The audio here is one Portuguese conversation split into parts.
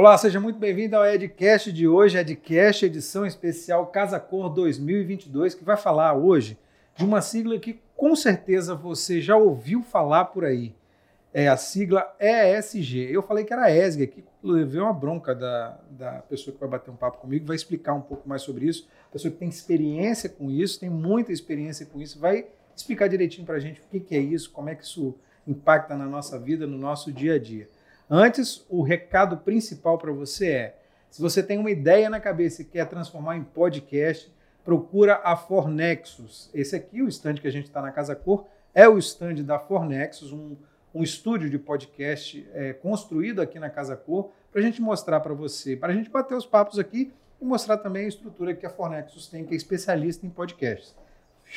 Olá, seja muito bem-vindo ao Edcast de hoje, Edcast edição especial Casa Cor 2022, que vai falar hoje de uma sigla que com certeza você já ouviu falar por aí. É a sigla ESG. Eu falei que era ESG aqui, levei uma bronca da, da pessoa que vai bater um papo comigo, vai explicar um pouco mais sobre isso. A pessoa que tem experiência com isso, tem muita experiência com isso, vai explicar direitinho para a gente o que, que é isso, como é que isso impacta na nossa vida, no nosso dia a dia. Antes, o recado principal para você é: se você tem uma ideia na cabeça e quer transformar em podcast, procura a Fornexus. Esse aqui, o stand que a gente está na Casa Cor, é o stand da Fornexus, um, um estúdio de podcast é, construído aqui na Casa Cor, para a gente mostrar para você, para a gente bater os papos aqui e mostrar também a estrutura que a Fornexus tem, que é especialista em podcasts.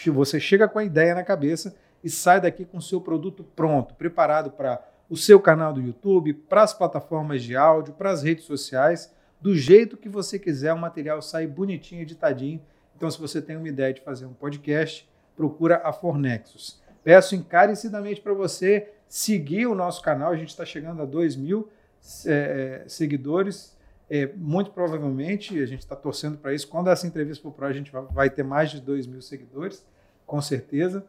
Você chega com a ideia na cabeça e sai daqui com o seu produto pronto, preparado para o seu canal do YouTube, para as plataformas de áudio, para as redes sociais, do jeito que você quiser, o material sai bonitinho, editadinho. Então, se você tem uma ideia de fazer um podcast, procura a Fornexus. Peço encarecidamente para você seguir o nosso canal, a gente está chegando a 2 mil é, seguidores. É, muito provavelmente, a gente está torcendo para isso. Quando essa entrevista for para a gente vai, vai ter mais de 2 mil seguidores, com certeza.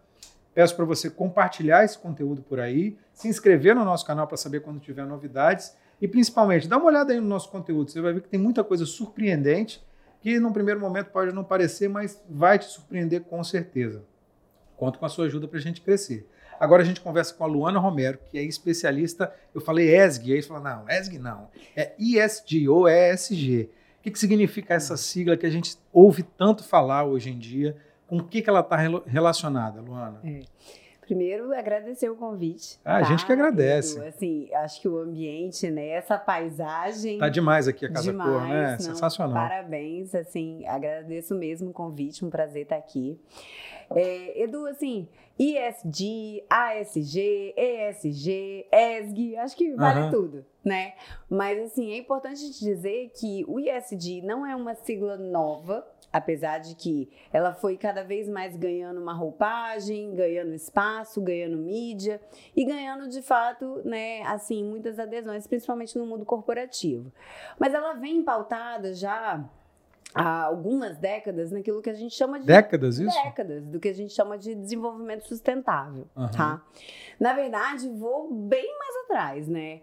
Peço para você compartilhar esse conteúdo por aí, se inscrever no nosso canal para saber quando tiver novidades e principalmente dá uma olhada aí no nosso conteúdo. Você vai ver que tem muita coisa surpreendente que num primeiro momento pode não parecer, mas vai te surpreender com certeza. Conto com a sua ajuda para a gente crescer. Agora a gente conversa com a Luana Romero, que é especialista. Eu falei ESG, aí você falou, não, ESG não. É ESG ou ESG. O que, que significa essa sigla que a gente ouve tanto falar hoje em dia? Com o que, que ela está relacionada, Luana? É. Primeiro, agradecer o convite. Ah, tá? A gente que agradece. Eu, assim, acho que o ambiente, né, essa paisagem. Tá demais aqui a Casa demais, Cor, né? Não, Sensacional. Parabéns, assim, agradeço mesmo o convite, um prazer estar aqui. É, Edu, assim, ISD, ASG, ESG, ESG, acho que vale uhum. tudo, né? Mas, assim, é importante a gente dizer que o ISD não é uma sigla nova, apesar de que ela foi cada vez mais ganhando uma roupagem, ganhando espaço, ganhando mídia e ganhando, de fato, né, assim, muitas adesões, principalmente no mundo corporativo. Mas ela vem pautada já há algumas décadas naquilo que a gente chama de décadas isso décadas do que a gente chama de desenvolvimento sustentável uhum. tá na verdade vou bem mais atrás né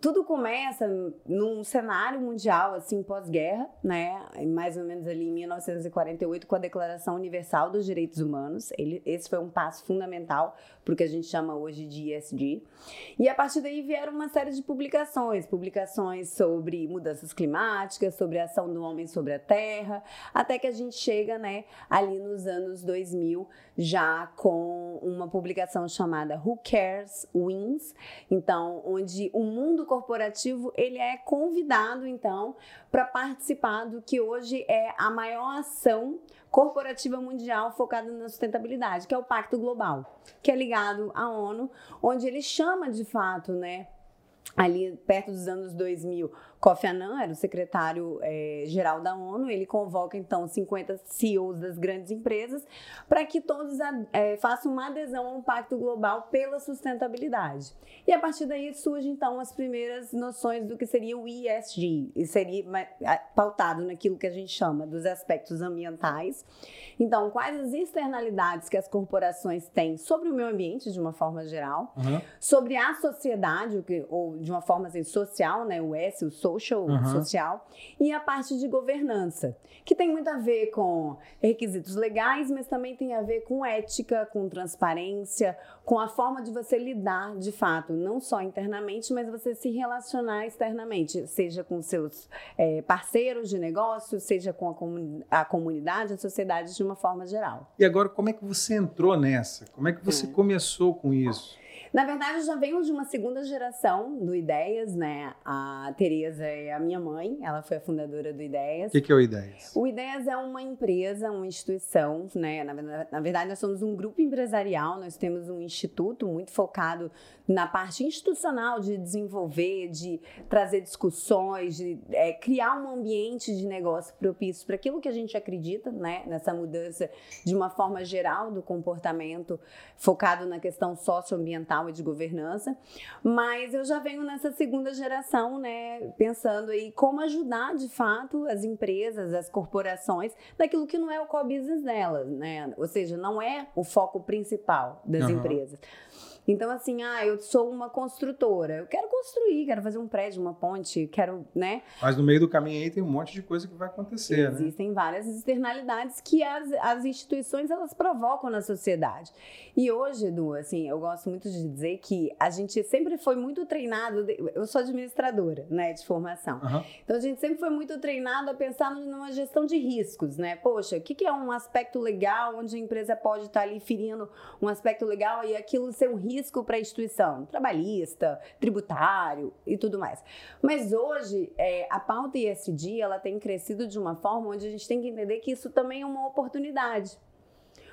tudo começa num cenário mundial assim pós-guerra né? Mais ou menos ali em 1948 com a Declaração Universal dos Direitos Humanos. Ele, esse foi um passo fundamental para o que a gente chama hoje de ESG e a partir daí vieram uma série de publicações. Publicações sobre mudanças climáticas sobre a ação do homem sobre a terra até que a gente chega, né, ali nos anos 2000, já com uma publicação chamada Who Cares Wins, então, onde o mundo corporativo, ele é convidado, então, para participar do que hoje é a maior ação corporativa mundial focada na sustentabilidade, que é o Pacto Global, que é ligado à ONU, onde ele chama de fato, né, ali perto dos anos 2000, Kofi Annan era o secretário-geral é, da ONU, ele convoca então 50 CEOs das grandes empresas para que todos é, façam uma adesão a um pacto global pela sustentabilidade. E a partir daí surgem então as primeiras noções do que seria o ESG, e seria pautado naquilo que a gente chama dos aspectos ambientais. Então, quais as externalidades que as corporações têm sobre o meio ambiente de uma forma geral, uhum. sobre a sociedade, ou de uma forma assim, social, né, o S, o social, social, uhum. social, e a parte de governança, que tem muito a ver com requisitos legais, mas também tem a ver com ética, com transparência, com a forma de você lidar de fato, não só internamente, mas você se relacionar externamente, seja com seus é, parceiros de negócio, seja com a, comun a, comunidade, a sociedade de uma forma geral. E agora, como é que você entrou nessa? Como é que você é. começou com isso? Na verdade, já venho de uma segunda geração do Ideias, né? A Tereza é a minha mãe, ela foi a fundadora do Ideias. O que, que, é o Ideias? O Ideias é uma empresa, uma instituição, né? Na, na verdade, nós somos um grupo empresarial, nós temos um instituto muito focado na parte institucional de desenvolver, de trazer discussões, de é, criar um ambiente de negócio propício para aquilo que a gente acredita, né? Nessa mudança de uma forma geral do comportamento focado na questão socioambiental e de governança, mas eu já venho nessa segunda geração, né, pensando aí como ajudar de fato as empresas, as corporações, naquilo que não é o core business delas, né? Ou seja, não é o foco principal das uhum. empresas. Então, assim, ah, eu sou uma construtora, eu quero construir, quero fazer um prédio, uma ponte, quero, né? Mas no meio do caminho aí tem um monte de coisa que vai acontecer, né? Existem né? várias externalidades que as, as instituições, elas provocam na sociedade. E hoje, Edu, assim, eu gosto muito de dizer que a gente sempre foi muito treinado, eu sou administradora, né, de formação. Uhum. Então, a gente sempre foi muito treinado a pensar numa gestão de riscos, né? Poxa, o que, que é um aspecto legal onde a empresa pode estar ali ferindo um aspecto legal e aquilo ser um risco risco para a instituição, trabalhista, tributário e tudo mais. Mas hoje, é, a pauta ISD ela tem crescido de uma forma onde a gente tem que entender que isso também é uma oportunidade.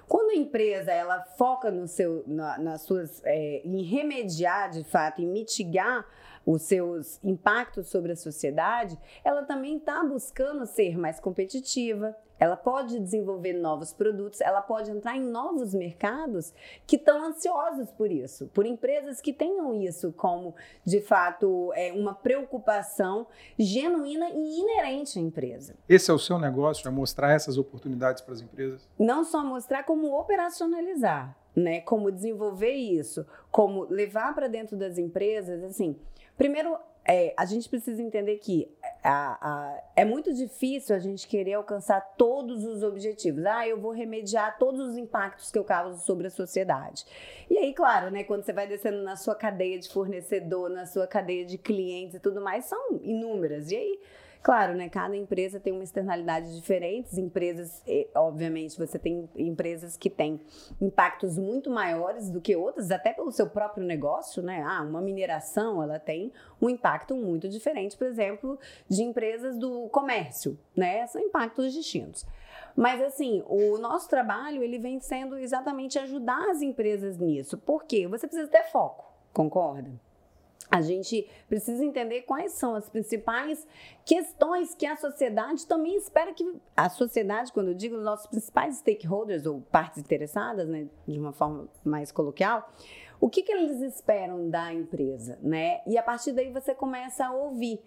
Quando a empresa ela foca no seu, na, nas suas, é, em remediar de fato, em mitigar os seus impactos sobre a sociedade, ela também está buscando ser mais competitiva, ela pode desenvolver novos produtos, ela pode entrar em novos mercados que estão ansiosos por isso, por empresas que tenham isso como, de fato, é uma preocupação genuína e inerente à empresa. Esse é o seu negócio, é mostrar essas oportunidades para as empresas? Não só mostrar, como operacionalizar. Né, como desenvolver isso, como levar para dentro das empresas, assim, primeiro é, a gente precisa entender que a, a, é muito difícil a gente querer alcançar todos os objetivos. Ah, eu vou remediar todos os impactos que eu causo sobre a sociedade. E aí, claro, né, quando você vai descendo na sua cadeia de fornecedor, na sua cadeia de clientes e tudo mais, são inúmeras. E aí Claro, né? Cada empresa tem uma externalidade diferente. Empresas, obviamente, você tem empresas que têm impactos muito maiores do que outras, até pelo seu próprio negócio, né? Ah, uma mineração, ela tem um impacto muito diferente, por exemplo, de empresas do comércio, né? São impactos distintos. Mas assim, o nosso trabalho ele vem sendo exatamente ajudar as empresas nisso. Por quê? Você precisa ter foco, concorda? A gente precisa entender quais são as principais questões que a sociedade também espera que a sociedade, quando eu digo os nossos principais stakeholders ou partes interessadas, né, de uma forma mais coloquial, o que, que eles esperam da empresa, né? E a partir daí você começa a ouvir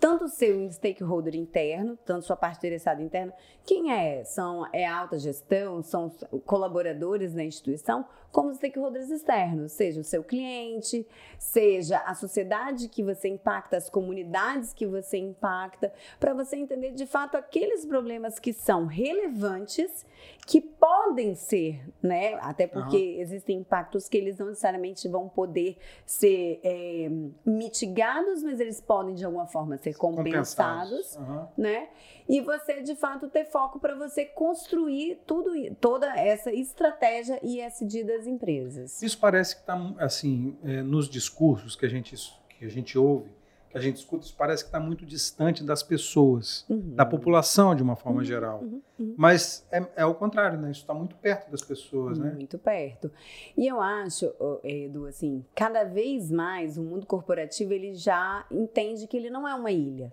tanto o seu stakeholder interno, tanto sua parte interessada interna, quem é? São é alta gestão, são colaboradores da instituição, como os stakeholders externos, seja o seu cliente, seja a sociedade que você impacta, as comunidades que você impacta, para você entender de fato aqueles problemas que são relevantes, que podem ser, né? Até porque uhum. existem impactos que eles não necessariamente vão poder ser é, mitigados, mas eles podem de alguma forma ser compensados, compensados. Uhum. né? E você de fato ter foco para você construir tudo, toda essa estratégia ISD das das empresas. Isso parece que está, assim, é, nos discursos que a, gente, que a gente ouve, que a gente escuta, isso parece que está muito distante das pessoas, uhum. da população de uma forma uhum, geral. Uhum, uhum. Mas é, é o contrário, né? Isso está muito perto das pessoas, né? Muito perto. E eu acho, Edu, assim, cada vez mais o mundo corporativo ele já entende que ele não é uma ilha.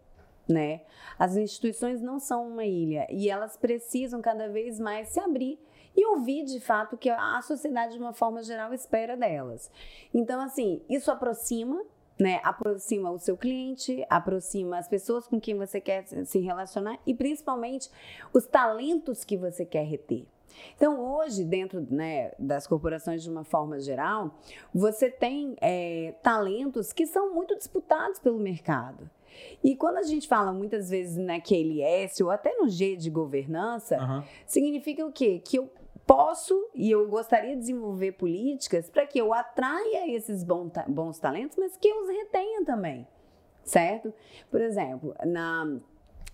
Né? As instituições não são uma ilha e elas precisam cada vez mais se abrir e ouvir de fato o que a sociedade, de uma forma geral, espera delas. Então, assim, isso aproxima. Né, aproxima o seu cliente, aproxima as pessoas com quem você quer se relacionar e principalmente os talentos que você quer reter. Então, hoje, dentro né, das corporações de uma forma geral, você tem é, talentos que são muito disputados pelo mercado. E quando a gente fala muitas vezes naquele S ou até no G de governança, uhum. significa o quê? Que eu posso e eu gostaria de desenvolver políticas para que eu atraia esses bons talentos, mas que eu os retenha também, certo? Por exemplo, na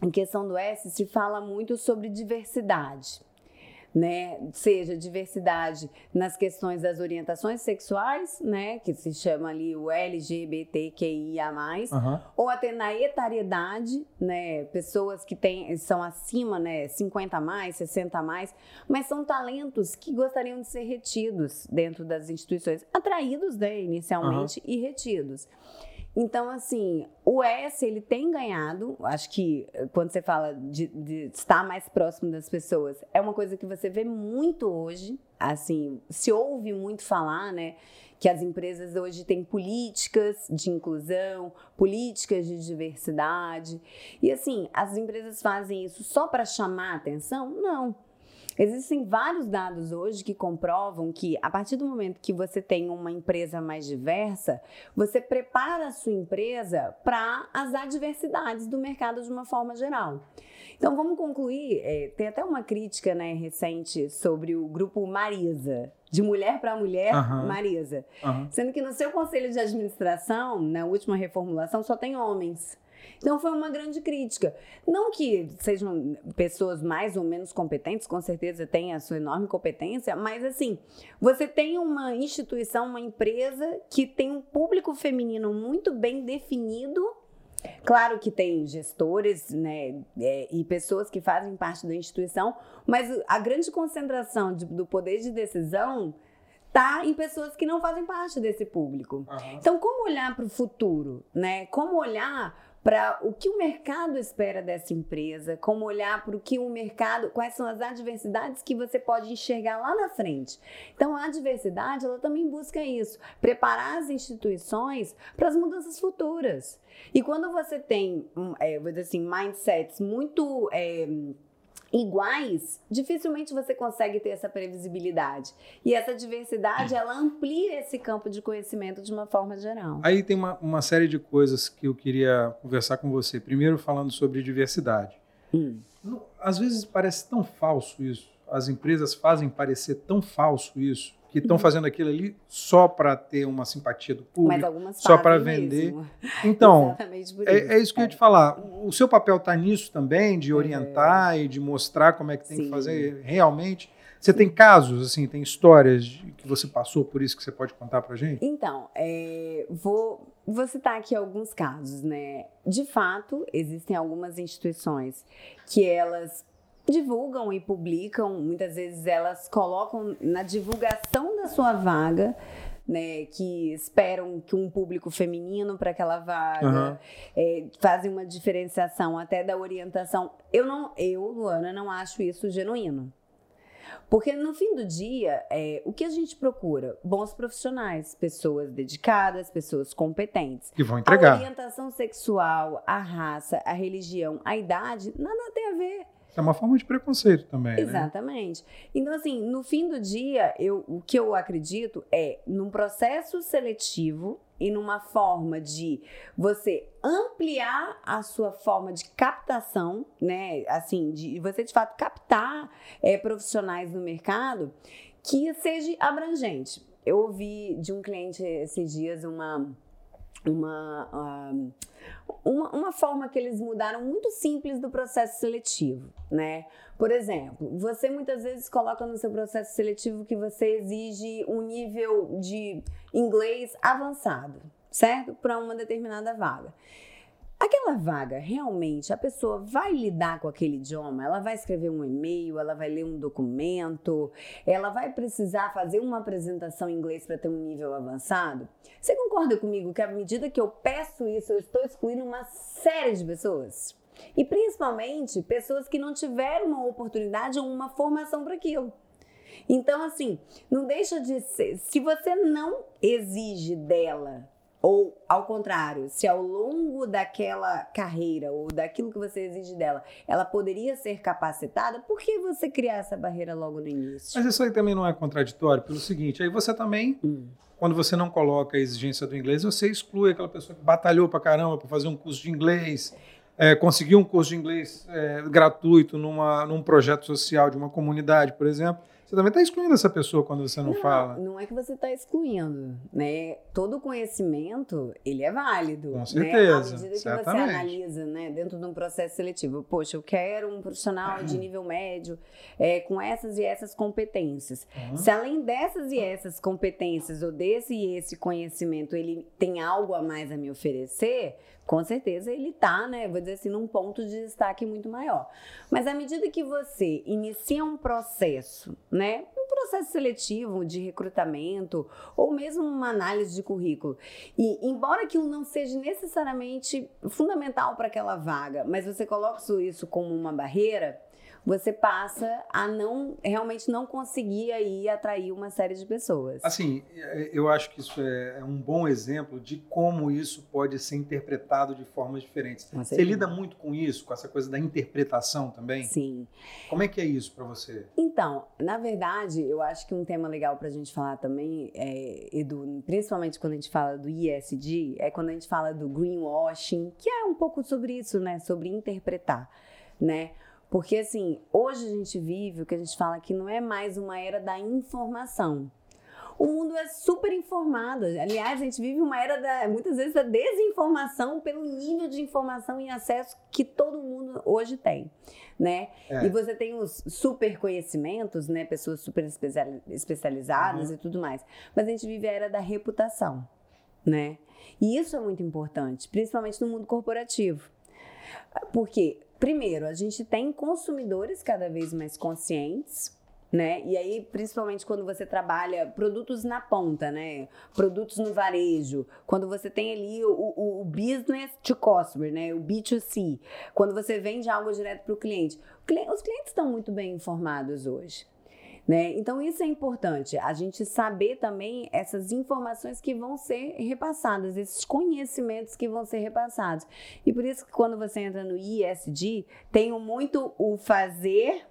em questão do S se fala muito sobre diversidade né? Seja diversidade nas questões das orientações sexuais, né? Que se chama ali o LGBTQIA+, uhum. ou até na etariedade, né? Pessoas que têm, são acima, né? 50 a mais, 60 a mais, mas são talentos que gostariam de ser retidos dentro das instituições, atraídos, né? Inicialmente, uhum. e retidos. Então, assim, o S, ele tem ganhado, acho que eh, quando você fala de, de, estar mais próximo das pessoas, é uma coisa que você vê muito hoje, assim, se ouve muito falar, né, que as empresas hoje têm políticas de inclusão, políticas de diversidade. E assim, as empresas fazem isso só para chamar atenção? Não. Existem vários dados hoje que comprovam que, a partir do momento que você tem uma empresa mais diversa, você prepara a sua empresa para as adversidades do mercado de uma forma geral. Então, vamos concluir. É, tem até uma crítica né, recente sobre o grupo Marisa, de mulher para mulher, uhum. Marisa. Uhum. Sendo que no seu conselho de administração, na última reformulação, só tem homens. Então foi uma grande crítica. Não que sejam pessoas mais ou menos competentes, com certeza têm a sua enorme competência, mas assim, você tem uma instituição, uma empresa que tem um público feminino muito bem definido Claro que tem gestores né, é, e pessoas que fazem parte da instituição, mas a grande concentração de, do poder de decisão está em pessoas que não fazem parte desse público. Uhum. Então, como olhar para o futuro? Né? Como olhar para o que o mercado espera dessa empresa, como olhar para o que o mercado, quais são as adversidades que você pode enxergar lá na frente. Então, a adversidade, ela também busca isso, preparar as instituições para as mudanças futuras. E quando você tem, é, vou dizer assim, mindsets muito é, iguais, dificilmente você consegue ter essa previsibilidade. E essa diversidade, ela amplia esse campo de conhecimento de uma forma geral. Aí tem uma, uma série de coisas que eu queria conversar com você. Primeiro, falando sobre diversidade. Hum. Às vezes parece tão falso isso. As empresas fazem parecer tão falso isso que estão uhum. fazendo aquilo ali só para ter uma simpatia do público, só para vender. Mesmo. Então, é, é, isso que eu ia te é. falar. O seu papel está nisso também, de orientar é. e de mostrar como é que tem Sim. que fazer realmente. Você tem casos, assim, tem histórias que você passou por isso que você pode contar para gente? Então, é, vou, vou citar aqui alguns casos, né? De fato, existem algumas instituições que elas divulgam e publicam, muitas vezes elas colocam na divulgação da sua vaga. Né, que esperam que um público feminino para aquela vaga, uhum. é, fazem uma diferenciação até da orientação. Eu não, eu, Luana, não acho isso genuíno. Porque no fim do dia, é, o que a gente procura? Bons profissionais, pessoas dedicadas, pessoas competentes. Que vão entregar. A orientação sexual, a raça, a religião, a idade, nada tem a ver. É uma forma de preconceito também. Né? Exatamente. Né? Então, assim, no fim do dia, eu, o que eu acredito é num processo seletivo e numa forma de você ampliar a sua forma de captação, né? Assim, de você de fato captar é, profissionais no mercado que seja abrangente. Eu ouvi de um cliente esses dias uma uma, uma, uma forma que eles mudaram muito simples do processo seletivo, né? Por exemplo, você muitas vezes coloca no seu processo seletivo que você exige um nível de inglês avançado, certo? Para uma determinada vaga. Aquela vaga, realmente, a pessoa vai lidar com aquele idioma? Ela vai escrever um e-mail, ela vai ler um documento, ela vai precisar fazer uma apresentação em inglês para ter um nível avançado? Você concorda comigo que à medida que eu peço isso, eu estou excluindo uma série de pessoas? E principalmente pessoas que não tiveram uma oportunidade ou uma formação para aquilo. Então, assim, não deixa de ser. Se você não exige dela ou, ao contrário, se ao longo daquela carreira ou daquilo que você exige dela, ela poderia ser capacitada, por que você criar essa barreira logo no início? Mas isso aí também não é contraditório, pelo seguinte: aí você também, hum. quando você não coloca a exigência do inglês, você exclui aquela pessoa que batalhou pra caramba para fazer um curso de inglês. É, conseguiu um curso de inglês é, gratuito numa, num projeto social de uma comunidade, por exemplo, você também está excluindo essa pessoa quando você não, não fala. Não é que você está excluindo, né? Todo conhecimento, ele é válido. Com certeza. Né? À medida que certamente. você analisa, né, dentro de um processo seletivo, poxa, eu quero um profissional de nível médio é, com essas e essas competências. Uhum. Se além dessas e essas competências, ou desse e esse conhecimento, ele tem algo a mais a me oferecer, com certeza ele está, né, vou dizer assim, num ponto de destaque muito maior. Mas à medida que você inicia um processo, né, um processo seletivo de recrutamento ou mesmo uma análise de currículo, e embora aquilo não seja necessariamente fundamental para aquela vaga, mas você coloca isso como uma barreira, você passa a não realmente não conseguir aí atrair uma série de pessoas. Assim, é, eu acho que isso é, é um bom exemplo de como isso pode ser interpretado de formas diferentes. Você lida muito com isso, com essa coisa da interpretação também? Sim. Como é que é isso para você? Então, na verdade, eu acho que um tema legal para a gente falar também, é, Edu, principalmente quando a gente fala do ISD, é quando a gente fala do greenwashing, que é um pouco sobre isso, né? Sobre interpretar, né? Porque, assim, hoje a gente vive o que a gente fala que não é mais uma era da informação. O mundo é super informado. Aliás, a gente vive uma era da, muitas vezes da desinformação pelo nível de informação e acesso que todo mundo hoje tem, né? É. E você tem os super conhecimentos, né? Pessoas super especializadas uhum. e tudo mais. Mas a gente vive a era da reputação, né? E isso é muito importante, principalmente no mundo corporativo. Porque primeiro, a gente tem consumidores cada vez mais conscientes, né? E aí, principalmente quando você trabalha produtos na ponta, né? Produtos no varejo, quando você tem ali o, o, o business to customer, né? O B2C, quando você vende algo direto para o cliente. Os clientes estão muito bem informados hoje. Né? Então, isso é importante, a gente saber também essas informações que vão ser repassadas, esses conhecimentos que vão ser repassados. E por isso que quando você entra no ISD, tem muito o fazer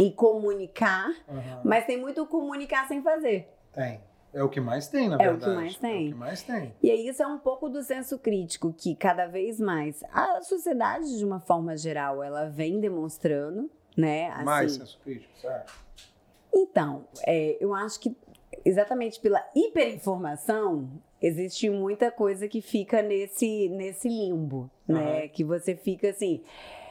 e comunicar, uhum. mas tem muito o comunicar sem fazer. Tem. É o que mais tem, na verdade. É o que mais tem. É o que mais tem. E aí isso é um pouco do senso crítico que cada vez mais a sociedade de uma forma geral ela vem demonstrando, né? Assim, mais senso crítico, certo? Então, é, eu acho que exatamente pela hiperinformação, existe muita coisa que fica nesse, nesse limbo, uhum. né? Que você fica assim.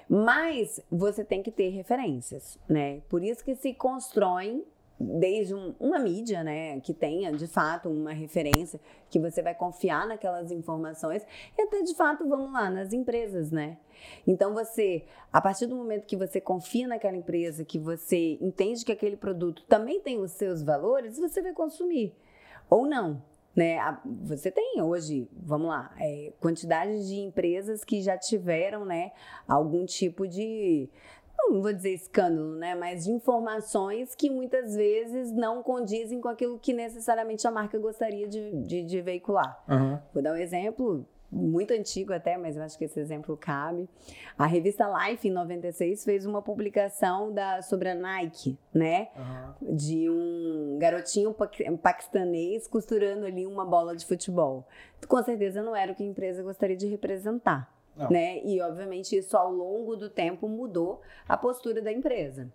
Mas você tem que ter referências, né? Por isso que se constroem desde um, uma mídia, né, que tenha de fato uma referência, que você vai confiar naquelas informações, e até de fato, vamos lá, nas empresas, né? Então você, a partir do momento que você confia naquela empresa, que você entende que aquele produto também tem os seus valores, você vai consumir. Ou não, né? Você tem hoje, vamos lá, é, quantidade de empresas que já tiveram, né, algum tipo de não vou dizer escândalo, né? Mas de informações que muitas vezes não condizem com aquilo que necessariamente a marca gostaria de, de, de veicular. Uhum. Vou dar um exemplo muito antigo até, mas eu acho que esse exemplo cabe. A revista Life, em 96, fez uma publicação da, sobre a Nike, né? Uhum. De um garotinho paquistanês costurando ali uma bola de futebol. Com certeza não era o que a empresa gostaria de representar. Não. Né? E, obviamente, isso ao longo do tempo mudou a postura da empresa.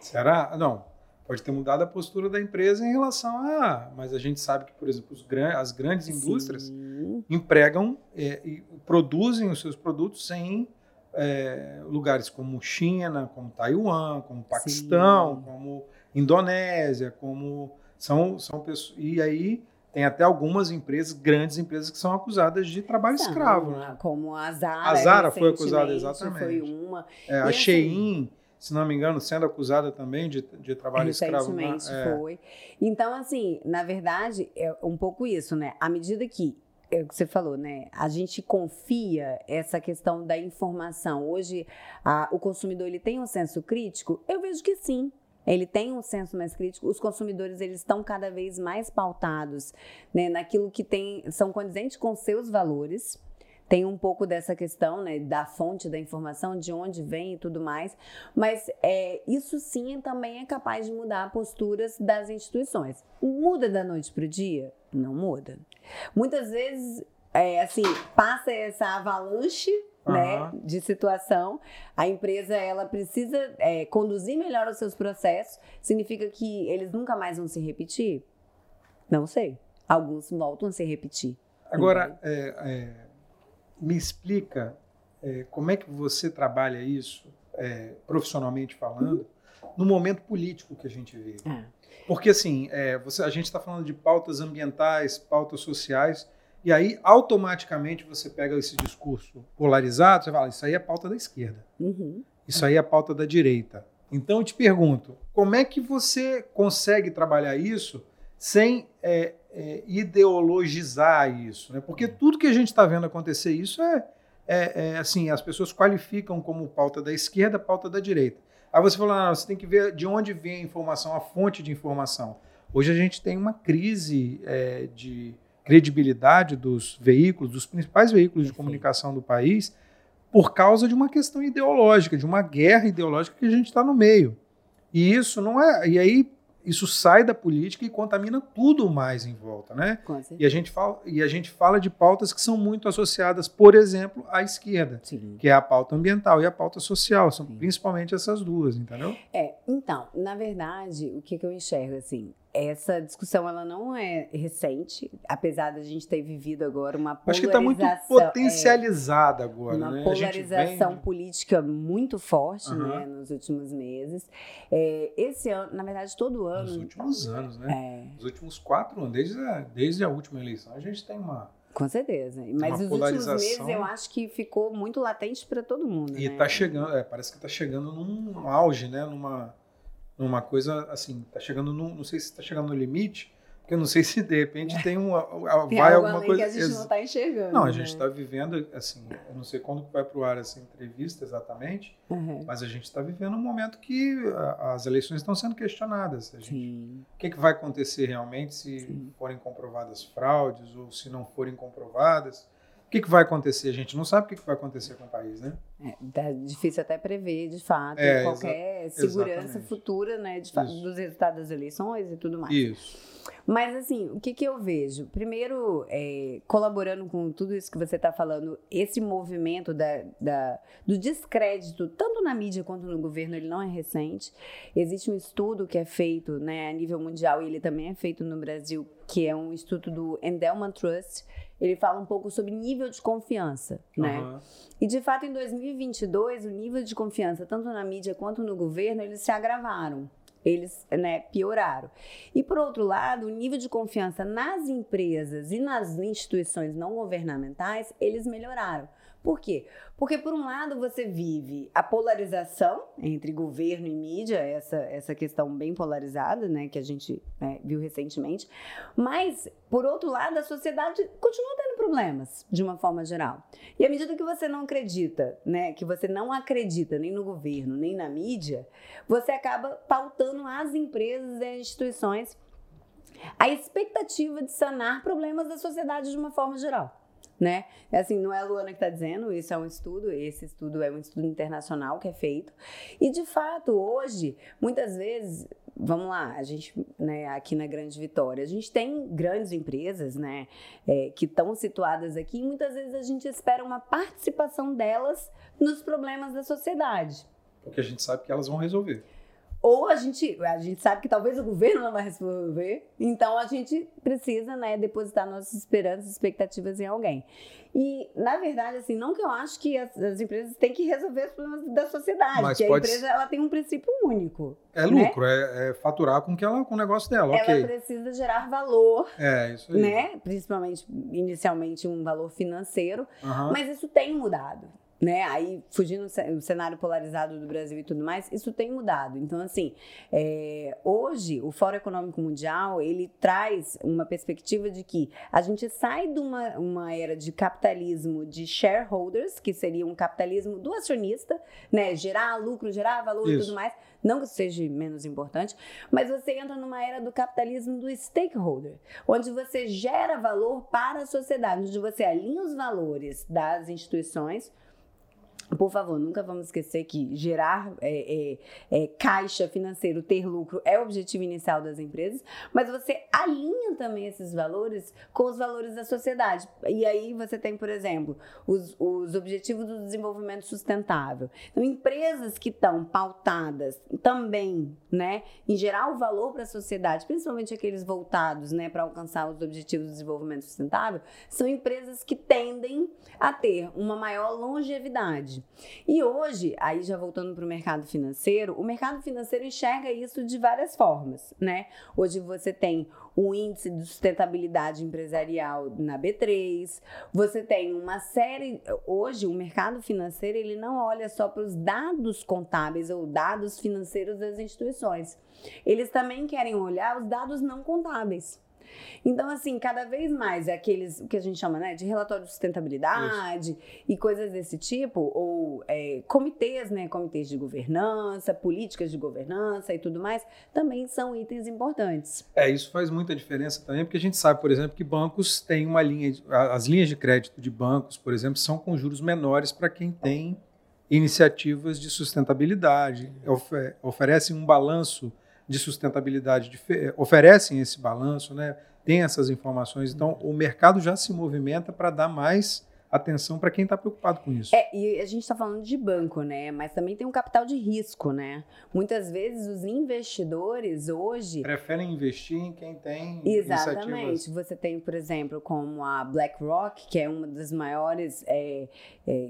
Será? Não. Pode ter mudado a postura da empresa em relação a. Mas a gente sabe que, por exemplo, os, as grandes indústrias Sim. empregam é, e produzem os seus produtos em é, lugares como China, como Taiwan, como Paquistão, Sim. como Indonésia, como. São, são pessoas. E aí tem até algumas empresas, grandes empresas, que são acusadas de trabalho Não, escravo. Né? Como a Zara. A Zara foi acusada, exatamente. Foi uma. É, a assim, Shein, se não me engano, sendo acusada também de, de trabalho escravo. Né? Recentemente é. foi. Então, assim, na verdade, é um pouco isso, né? À medida que é o que você falou, né? A gente confia essa questão da informação. Hoje, a, o consumidor ele tem um senso crítico? Eu vejo que sim ele tem um senso mais crítico, os consumidores eles estão cada vez mais pautados né, naquilo que tem, são condizentes com seus valores. Tem um pouco dessa questão né, da fonte da informação, de onde vem e tudo mais, mas é, isso sim também é capaz de mudar posturas das instituições. Muda da noite para o dia? Não muda. Muitas vezes, é, assim, passa essa avalanche uhum. né, de situação. A empresa ela precisa é, conduzir melhor os seus processos. Significa que eles nunca mais vão se repetir? Não sei. Alguns voltam a se repetir. Agora, é, é, me explica é, como é que você trabalha isso, é, profissionalmente falando, no momento político que a gente vive. É. Porque, assim, você, a gente está falando de pautas ambientais, pautas sociais, e aí, automaticamente, você pega esse discurso polarizado, você fala, isso aí é pauta da esquerda. Uhum. Isso aí é pauta da direita. Então, eu te pergunto, como é que você consegue trabalhar isso sem é, é, ideologizar isso? Né? Porque tudo que a gente está vendo acontecer isso é, é, é, assim, as pessoas qualificam como pauta da esquerda, pauta da direita. Aí você falou, não, você tem que ver de onde vem a informação, a fonte de informação. Hoje a gente tem uma crise é, de credibilidade dos veículos, dos principais veículos de comunicação do país, por causa de uma questão ideológica, de uma guerra ideológica que a gente está no meio. E isso não é. E aí isso sai da política e contamina tudo mais em volta, né? E a gente fala e a gente fala de pautas que são muito associadas, por exemplo, à esquerda, Sim. que é a pauta ambiental e a pauta social, são Sim. principalmente essas duas, entendeu? É, então, na verdade, o que, que eu enxergo assim, essa discussão ela não é recente, apesar da gente ter vivido agora uma polarização. Acho que está muito potencializada é, agora, uma né? polarização vem... política muito forte, uhum. né, nos últimos meses. É, esse ano, na verdade, todo ano. Nos últimos anos, né? É. Nos últimos quatro anos, desde a, desde a última eleição, a gente tem uma com certeza. Mas os últimos meses eu acho que ficou muito latente para todo mundo. E está né? chegando, é, parece que está chegando num auge, né? Numa, numa coisa assim, tá chegando no, não sei se está chegando no limite, porque eu não sei se de repente tem uma tem vai alguma coisa que a gente não está enxergando. Não, a gente está né? vivendo assim, eu não sei quando vai para o ar essa entrevista exatamente, uhum. mas a gente está vivendo um momento que as eleições estão sendo questionadas. A gente, o que, que vai acontecer realmente se Sim. forem comprovadas fraudes ou se não forem comprovadas? Que, que vai acontecer? A gente não sabe o que, que vai acontecer com o país, né? É, é difícil até prever, de fato, é, qualquer segurança exatamente. futura né, de, dos resultados das eleições e tudo mais. Isso. Mas, assim, o que, que eu vejo? Primeiro, é, colaborando com tudo isso que você está falando, esse movimento da, da, do descrédito, tanto na mídia quanto no governo, ele não é recente. Existe um estudo que é feito né, a nível mundial e ele também é feito no Brasil, que é um estudo do Endowment Trust, ele fala um pouco sobre nível de confiança, né? Uhum. E de fato, em 2022, o nível de confiança, tanto na mídia quanto no governo, eles se agravaram. Eles né, pioraram. E, por outro lado, o nível de confiança nas empresas e nas instituições não governamentais, eles melhoraram. Por quê? Porque, por um lado, você vive a polarização entre governo e mídia, essa, essa questão bem polarizada, né, que a gente né, viu recentemente, mas, por outro lado, a sociedade continua tendo problemas, de uma forma geral. E à medida que você não acredita, né, que você não acredita nem no governo, nem na mídia, você acaba pautando as empresas e as instituições a expectativa de sanar problemas da sociedade de uma forma geral né? É assim, não é a Luana que está dizendo, isso é um estudo, esse estudo é um estudo internacional que é feito. E de fato, hoje, muitas vezes, vamos lá, a gente, né, aqui na Grande Vitória, a gente tem grandes empresas, né, é, que estão situadas aqui e muitas vezes a gente espera uma participação delas nos problemas da sociedade. Porque a gente sabe que elas vão resolver. Ou a gente, a gente sabe que talvez o governo não vai resolver, então a gente precisa, né, depositar nossas esperanças, expectativas em alguém. E, na verdade, assim, não que eu acho que as, as empresas têm que resolver os problemas da sociedade, Mas porque a empresa ela tem um princípio único. É né? lucro, é, é, faturar com, que ela, com o negócio dela, ela precisa gerar valor. É, isso aí. Né? Principalmente, inicialmente, um valor financeiro, uhum. mas isso tem mudado né? Aí, fugindo do cenário polarizado do Brasil e tudo mais, isso tem mudado. Então, assim, é, hoje, o Fórum Econômico Mundial, ele traz uma perspectiva de que a gente sai de uma, uma era de capitalismo de shareholders, que seria um capitalismo do acionista, né? Gerar lucro, gerar valor isso. e tudo mais. Não que isso seja menos importante, mas você entra numa era do capitalismo do stakeholder, onde você gera valor para a sociedade, onde você alinha os valores das instituições por favor, nunca vamos esquecer que gerar é, é, é, caixa financeiro, ter lucro é o objetivo inicial das empresas, mas você alinha também esses valores com os valores da sociedade. E aí você tem, por exemplo, os, os objetivos do desenvolvimento sustentável. Então, empresas que estão pautadas também né, em gerar o valor para a sociedade, principalmente aqueles voltados né, para alcançar os objetivos do desenvolvimento sustentável, são empresas que tendem a ter uma maior longevidade. E hoje, aí já voltando para o mercado financeiro, o mercado financeiro enxerga isso de várias formas, né? Hoje você tem o índice de sustentabilidade empresarial na B3, você tem uma série, hoje o mercado financeiro ele não olha só para os dados contábeis ou dados financeiros das instituições. Eles também querem olhar os dados não contábeis. Então, assim, cada vez mais é aqueles, o que a gente chama, né, de relatório de sustentabilidade Isso. e coisas desse tipo, ou é, comitês, né, comitês de governança, políticas de governança e tudo mais, também são itens importantes. É, isso faz muita diferença também, porque a gente sabe, por exemplo, que bancos têm uma linha, as linhas de crédito de bancos, por exemplo, são com juros menores para quem tem iniciativas de sustentabilidade, oferecem um balanço de sustentabilidade, oferecem esse balanço, né? tem essas informações. Então, o mercado já se movimenta para dar mais atenção para quem está preocupado com isso. É, e a gente está falando de banco, né? Mas também tem um capital de risco, né? Muitas vezes os investidores hoje preferem investir em quem tem exatamente. Você tem, por exemplo, como a BlackRock, que é uma das maiores é, é,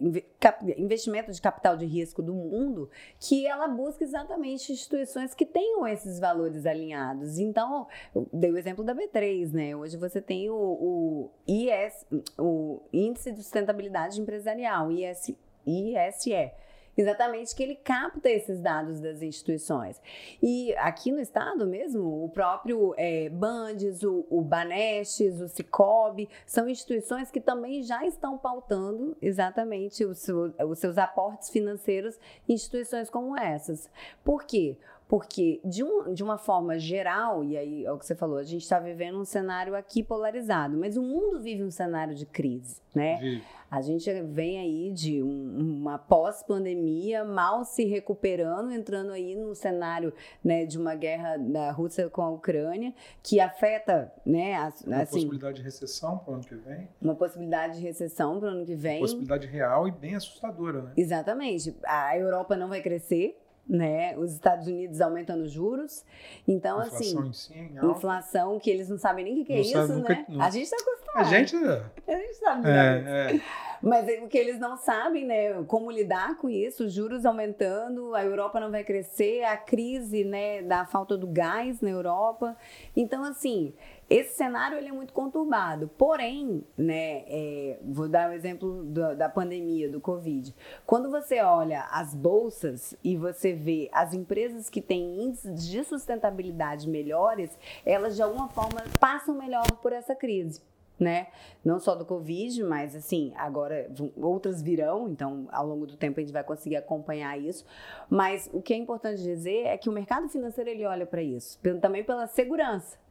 investimento de capital de risco do mundo, que ela busca exatamente instituições que tenham esses valores alinhados. Então, eu dei o exemplo da B3, né? Hoje você tem o, o IS, o índice de sustentabilidade empresarial, IS, ISE. Exatamente que ele capta esses dados das instituições. E aqui no estado mesmo, o próprio é, Bandes, o, o Banestes, o Cicobi, são instituições que também já estão pautando exatamente os, os seus aportes financeiros em instituições como essas. Por quê? Porque, de, um, de uma forma geral, e aí é o que você falou, a gente está vivendo um cenário aqui polarizado, mas o mundo vive um cenário de crise, né? Vive. A gente vem aí de um, uma pós-pandemia, mal se recuperando, entrando aí num cenário né, de uma guerra da Rússia com a Ucrânia, que afeta, né? Assim, uma possibilidade de recessão para o ano que vem. Uma possibilidade de recessão para o ano que vem. Uma possibilidade real e bem assustadora, né? Exatamente. A Europa não vai crescer, né? Os Estados Unidos aumentando juros. Então, inflação assim. Si, inflação que eles não sabem nem o que, é isso, né? A gente está acostumado. A gente. A gente sabe. É, é. Mas o que eles não sabem, né? Como lidar com isso, juros aumentando, a Europa não vai crescer, a crise, né, da falta do gás na Europa. Então, assim, esse cenário ele é muito conturbado. Porém, né, é, vou dar o um exemplo do, da pandemia, do Covid. Quando você olha as bolsas e você vê as empresas que têm índices de sustentabilidade melhores, elas de alguma forma passam melhor por essa crise né? Não só do Covid, mas assim, agora outras virão, então ao longo do tempo a gente vai conseguir acompanhar isso. Mas o que é importante dizer é que o mercado financeiro ele olha para isso, também pela segurança.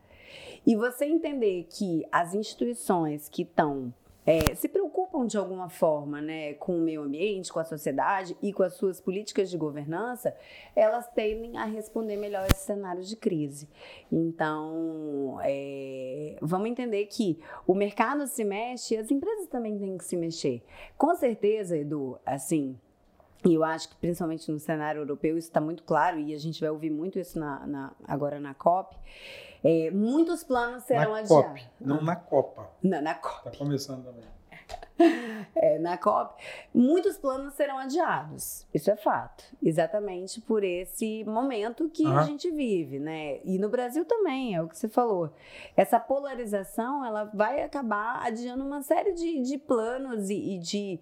E você entender que as instituições que estão é, se preocupam de alguma forma né, com o meio ambiente, com a sociedade e com as suas políticas de governança, elas tendem a responder melhor a esses cenários de crise. Então, é, vamos entender que o mercado se mexe e as empresas também têm que se mexer. Com certeza, Edu, assim, e eu acho que principalmente no cenário europeu isso está muito claro e a gente vai ouvir muito isso na, na agora na COP. É, muitos planos serão na adiados. COP, não na Copa. Não, na COP. Está começando também. É, na COP, muitos planos serão adiados. Isso é fato. Exatamente por esse momento que uhum. a gente vive, né? E no Brasil também, é o que você falou. Essa polarização, ela vai acabar adiando uma série de, de planos e, e de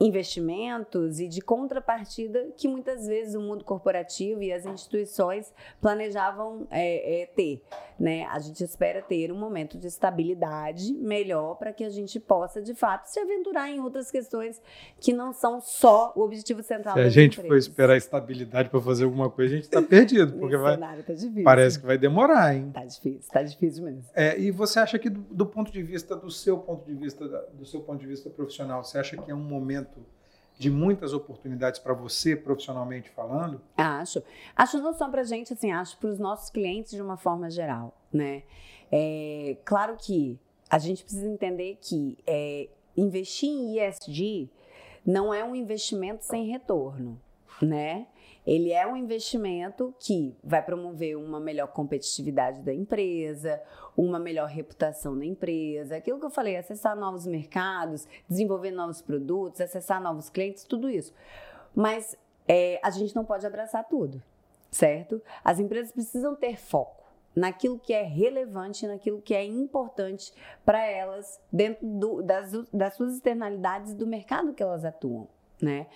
investimentos e de contrapartida que muitas vezes o mundo corporativo e as instituições planejavam é, é, ter. Né? A gente espera ter um momento de estabilidade melhor para que a gente possa, de fato, se aventurar em outras questões que não são só o objetivo central. Se a gente empresas. for esperar estabilidade para fazer alguma coisa, a gente está perdido, porque vai, tá parece que vai demorar, hein? Tá difícil, tá difícil mesmo. É, e você acha que do, do ponto de vista do seu ponto de vista do seu ponto de vista profissional, você acha que é um momento de muitas oportunidades para você, profissionalmente falando? Acho. Acho não só para a gente, assim, acho para os nossos clientes de uma forma geral, né? É, claro que a gente precisa entender que é, investir em ESG não é um investimento sem retorno, né? Ele é um investimento que vai promover uma melhor competitividade da empresa, uma melhor reputação da empresa, aquilo que eu falei, acessar novos mercados, desenvolver novos produtos, acessar novos clientes, tudo isso. Mas é, a gente não pode abraçar tudo, certo? As empresas precisam ter foco naquilo que é relevante, naquilo que é importante para elas dentro do, das, das suas externalidades do mercado que elas atuam né?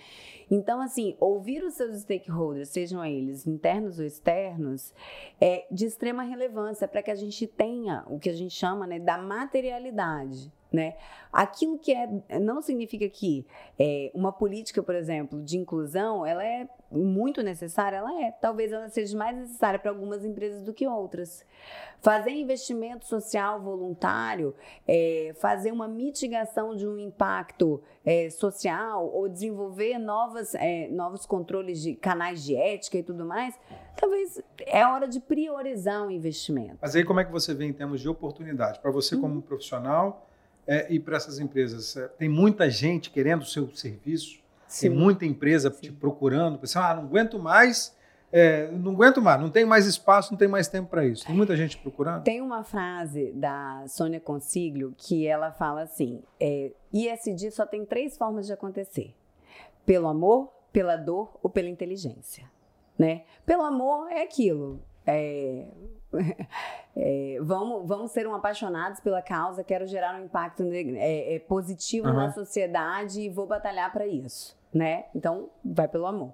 Então, assim, ouvir os seus stakeholders, sejam eles internos ou externos, é de extrema relevância para que a gente tenha o que a gente chama né, da materialidade. Né? Aquilo que é não significa que é, uma política, por exemplo, de inclusão, ela é muito necessária, ela é. Talvez ela seja mais necessária para algumas empresas do que outras. Fazer investimento social voluntário, é, fazer uma mitigação de um impacto é, social ou desenvolver novas, é, novos controles de canais de ética e tudo mais, talvez é hora de priorizar o investimento. Mas aí como é que você vê em termos de oportunidade? Para você como uhum. profissional é, e para essas empresas, é, tem muita gente querendo o seu serviço? Sim. Tem muita empresa Sim. te procurando, pensando, ah, não aguento mais, é, não aguento mais, não tem mais espaço, não tem mais tempo para isso. Tem muita gente procurando. Tem uma frase da Sônia Consiglio que ela fala assim: é, ISD só tem três formas de acontecer: pelo amor, pela dor ou pela inteligência. Né? Pelo amor é aquilo. É, é, vamos, vamos ser um apaixonados pela causa, quero gerar um impacto é, é, positivo uhum. na sociedade e vou batalhar para isso né? Então, vai pelo amor.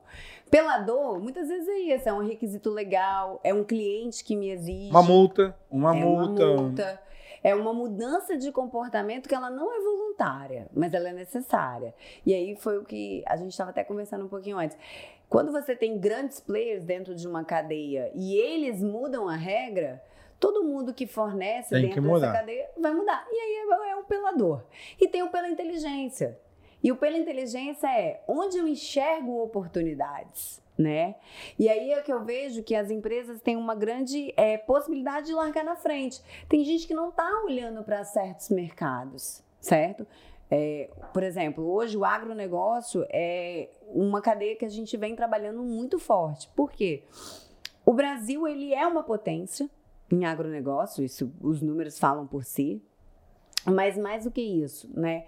Pela dor, muitas vezes é isso, é um requisito legal, é um cliente que me exige. Uma multa, uma é multa. Uma multa. É uma mudança de comportamento que ela não é voluntária, mas ela é necessária. E aí foi o que a gente estava até conversando um pouquinho antes. Quando você tem grandes players dentro de uma cadeia e eles mudam a regra, todo mundo que fornece tem dentro que dessa cadeia vai mudar. E aí é, é o pelador. E tem o pela inteligência. E o pela inteligência é onde eu enxergo oportunidades. Né? E aí é que eu vejo que as empresas têm uma grande é, possibilidade de largar na frente. Tem gente que não está olhando para certos mercados, certo? É, por exemplo, hoje o agronegócio é uma cadeia que a gente vem trabalhando muito forte. Por quê? O Brasil ele é uma potência em agronegócio, isso os números falam por si, mas mais do que isso, né?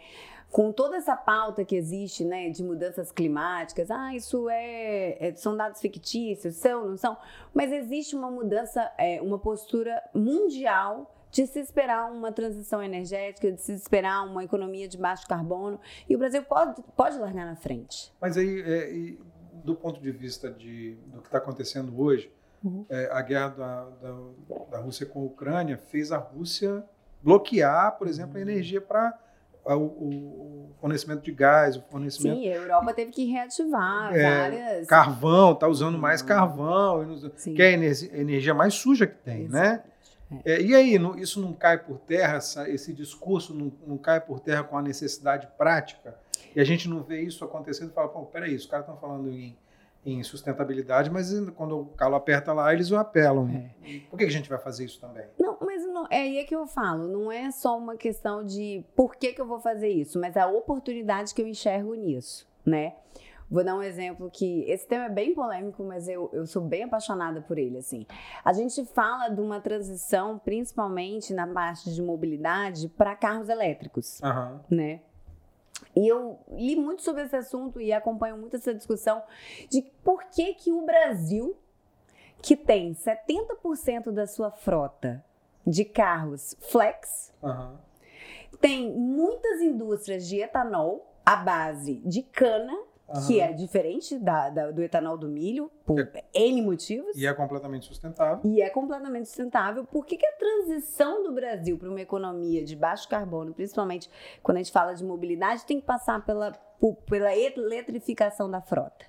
com toda essa pauta que existe, né, de mudanças climáticas, ah, isso é, é são dados fictícios, são, não são, mas existe uma mudança, é, uma postura mundial de se esperar uma transição energética, de se esperar uma economia de baixo carbono, e o Brasil pode, pode largar na frente. Mas aí, é, do ponto de vista de, do que está acontecendo hoje, uhum. é, a guerra da, da, da, Rússia com a Ucrânia fez a Rússia bloquear, por exemplo, a uhum. energia para o, o, fornecimento de gás, o fornecimento. Sim, a Europa teve que reativar é, várias. Carvão, está usando mais uhum. carvão, que é a energia, a energia, mais suja que tem, né? É. E aí, não, isso não cai por terra, essa, esse discurso não, não, cai por terra com a necessidade prática? E a gente não vê isso acontecendo e fala, pô, peraí, os caras estão falando em, em, sustentabilidade, mas quando o calo aperta lá, eles o apelam. É. Por que a gente vai fazer isso também? Não, mas não, é aí é que eu falo, não é só uma questão de por que, que eu vou fazer isso, mas a oportunidade que eu enxergo nisso, né? Vou dar um exemplo que esse tema é bem polêmico, mas eu, eu sou bem apaixonada por ele. Assim, a gente fala de uma transição, principalmente na parte de mobilidade, para carros elétricos, uhum. né? E eu li muito sobre esse assunto e acompanho muito essa discussão de por que que o Brasil, que tem 70% da sua frota de carros flex. Uhum. Tem muitas indústrias de etanol à base de cana, que é diferente da, da, do etanol do milho, por é, N motivos. E é completamente sustentável. E é completamente sustentável. Por que, que a transição do Brasil para uma economia de baixo carbono, principalmente quando a gente fala de mobilidade, tem que passar pela, por, pela eletrificação da frota?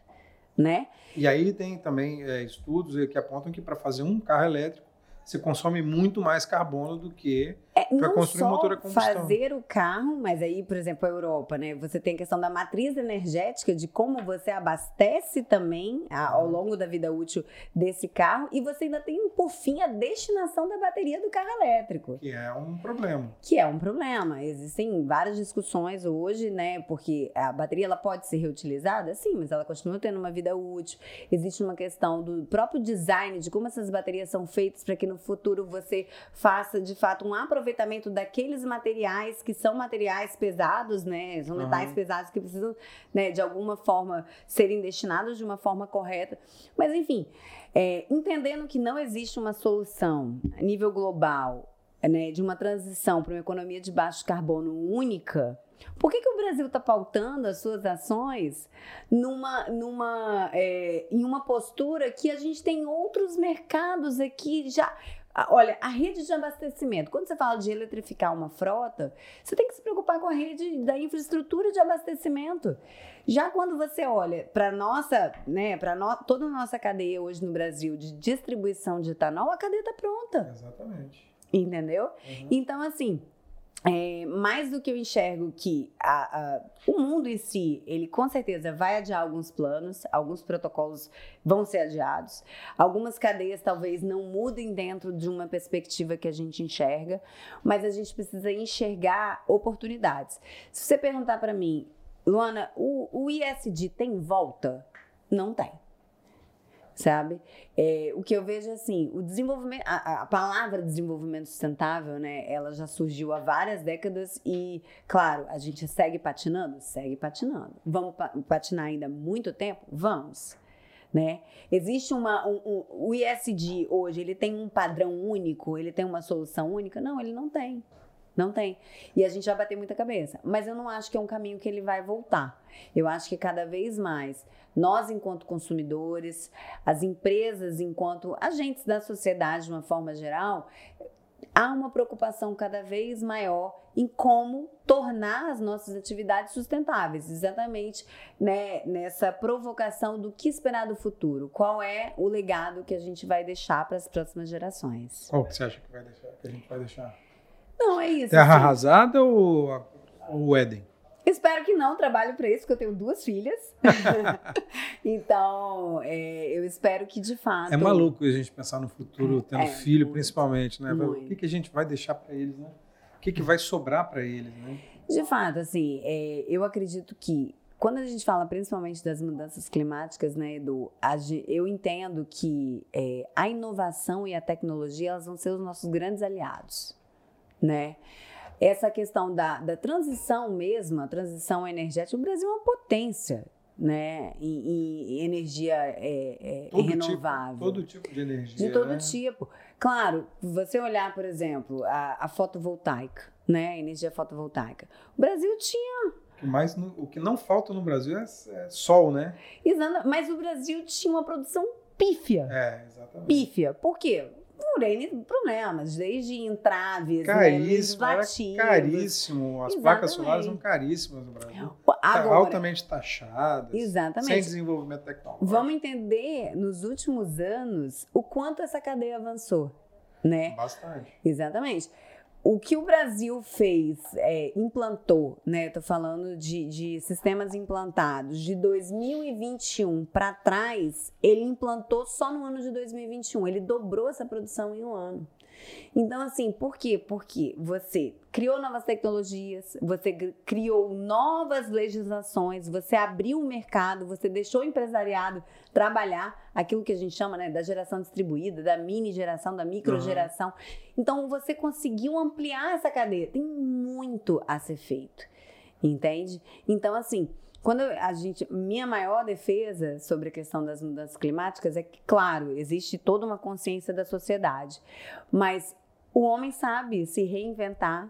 Né? E aí tem também é, estudos que apontam que para fazer um carro elétrico você consome muito mais carbono do que é, a combustão. fazer o carro, mas aí, por exemplo, a Europa, né? Você tem a questão da matriz energética, de como você abastece também a, ao longo da vida útil desse carro, e você ainda tem, por fim, a destinação da bateria do carro elétrico. Que é um problema. Que é um problema. Existem várias discussões hoje, né? Porque a bateria ela pode ser reutilizada, sim, mas ela continua tendo uma vida útil. Existe uma questão do próprio design, de como essas baterias são feitas para que no no futuro você faça de fato um aproveitamento daqueles materiais que são materiais pesados, né? São metais uhum. pesados que precisam, né, de alguma forma serem destinados de uma forma correta. Mas enfim, é, entendendo que não existe uma solução a nível global né, de uma transição para uma economia de baixo carbono única, por que, que o Brasil está pautando as suas ações numa, numa, é, em uma postura que a gente tem outros mercados aqui já. Olha, a rede de abastecimento. Quando você fala de eletrificar uma frota, você tem que se preocupar com a rede da infraestrutura de abastecimento. Já quando você olha para nossa, né, para no, toda a nossa cadeia hoje no Brasil de distribuição de etanol, a cadeia está pronta. Exatamente. Entendeu? Uhum. Então, assim, é, mais do que eu enxergo que a, a, o mundo em si, ele com certeza vai adiar alguns planos, alguns protocolos vão ser adiados, algumas cadeias talvez não mudem dentro de uma perspectiva que a gente enxerga, mas a gente precisa enxergar oportunidades. Se você perguntar para mim, Luana, o, o ISD tem volta? Não tem sabe? É, o que eu vejo é assim, o desenvolvimento, a, a, palavra desenvolvimento sustentável, né, ela já surgiu há várias décadas e, claro, a gente segue patinando? Segue patinando. Vamos patinar ainda muito tempo? Vamos. Né? Existe uma. Um, um, o ISD hoje, ele tem um padrão único, ele tem uma solução única? Não, ele não tem. Não tem. E a gente já bateu muita cabeça. Mas eu não acho que é um caminho que ele vai voltar. Eu acho que cada vez mais nós, enquanto consumidores, as empresas, enquanto agentes da sociedade de uma forma geral, há uma preocupação cada vez maior em como tornar as nossas atividades sustentáveis, exatamente né, nessa provocação do que esperar do futuro. Qual é o legado que a gente vai deixar para as próximas gerações? Qual que você acha que, vai deixar, que a gente vai deixar? Não, é isso. Terra assim. arrasada ou o Éden? Espero que não, trabalho para isso, porque eu tenho duas filhas. então, é, eu espero que de fato. É maluco a gente pensar no futuro, tendo é, filho muito, principalmente, né? Muito. O que, que a gente vai deixar para eles, né? O que, que vai sobrar para eles, né? De fato, assim, é, eu acredito que quando a gente fala principalmente das mudanças climáticas, né, Edu, eu entendo que é, a inovação e a tecnologia elas vão ser os nossos grandes aliados né? Essa questão da, da transição mesmo, a transição energética, o Brasil é uma potência, né, em, em energia é, é, todo renovável. Tipo, todo tipo de energia. De todo né? tipo. Claro, você olhar, por exemplo, a, a fotovoltaica, né, a energia fotovoltaica. O Brasil tinha mas o que não falta no Brasil é, é, sol, né? Exato, mas o Brasil tinha uma produção pífia. É, exatamente. Pífia. Por quê? Por N problemas, desde entraves, caríssimo, né, caríssimo. As Exatamente. placas solares são caríssimas no Brasil. Agora, altamente taxadas. Exatamente. Sem desenvolvimento tecnológico. Vamos entender nos últimos anos o quanto essa cadeia avançou, né? Bastante. Exatamente o que o Brasil fez, é, implantou, né? Estou falando de, de, sistemas implantados de 2021 para trás, ele implantou só no ano de 2021. Ele dobrou essa produção em um ano. Então, assim, por quê? Porque você criou novas tecnologias, você criou novas legislações, você abriu o mercado, você deixou o empresariado trabalhar aquilo que a gente chama né, da geração distribuída, da mini geração, da micro geração. Uhum. Então, você conseguiu ampliar essa cadeia. Tem muito a ser feito, entende? Então, assim, quando a gente, minha maior defesa sobre a questão das mudanças climáticas é que, claro, existe toda uma consciência da sociedade, mas o homem sabe se reinventar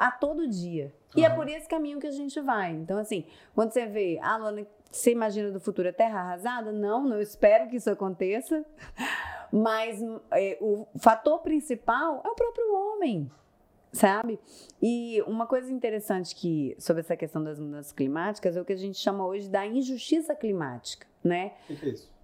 a todo dia. E é por esse caminho que a gente vai. Então, assim, quando você vê, ah, Luana, você imagina do futuro a terra arrasada? Não, não espero que isso aconteça. Mas é, o fator principal é o próprio homem sabe? E uma coisa interessante que sobre essa questão das mudanças climáticas é o que a gente chama hoje da injustiça climática, né? O que é isso?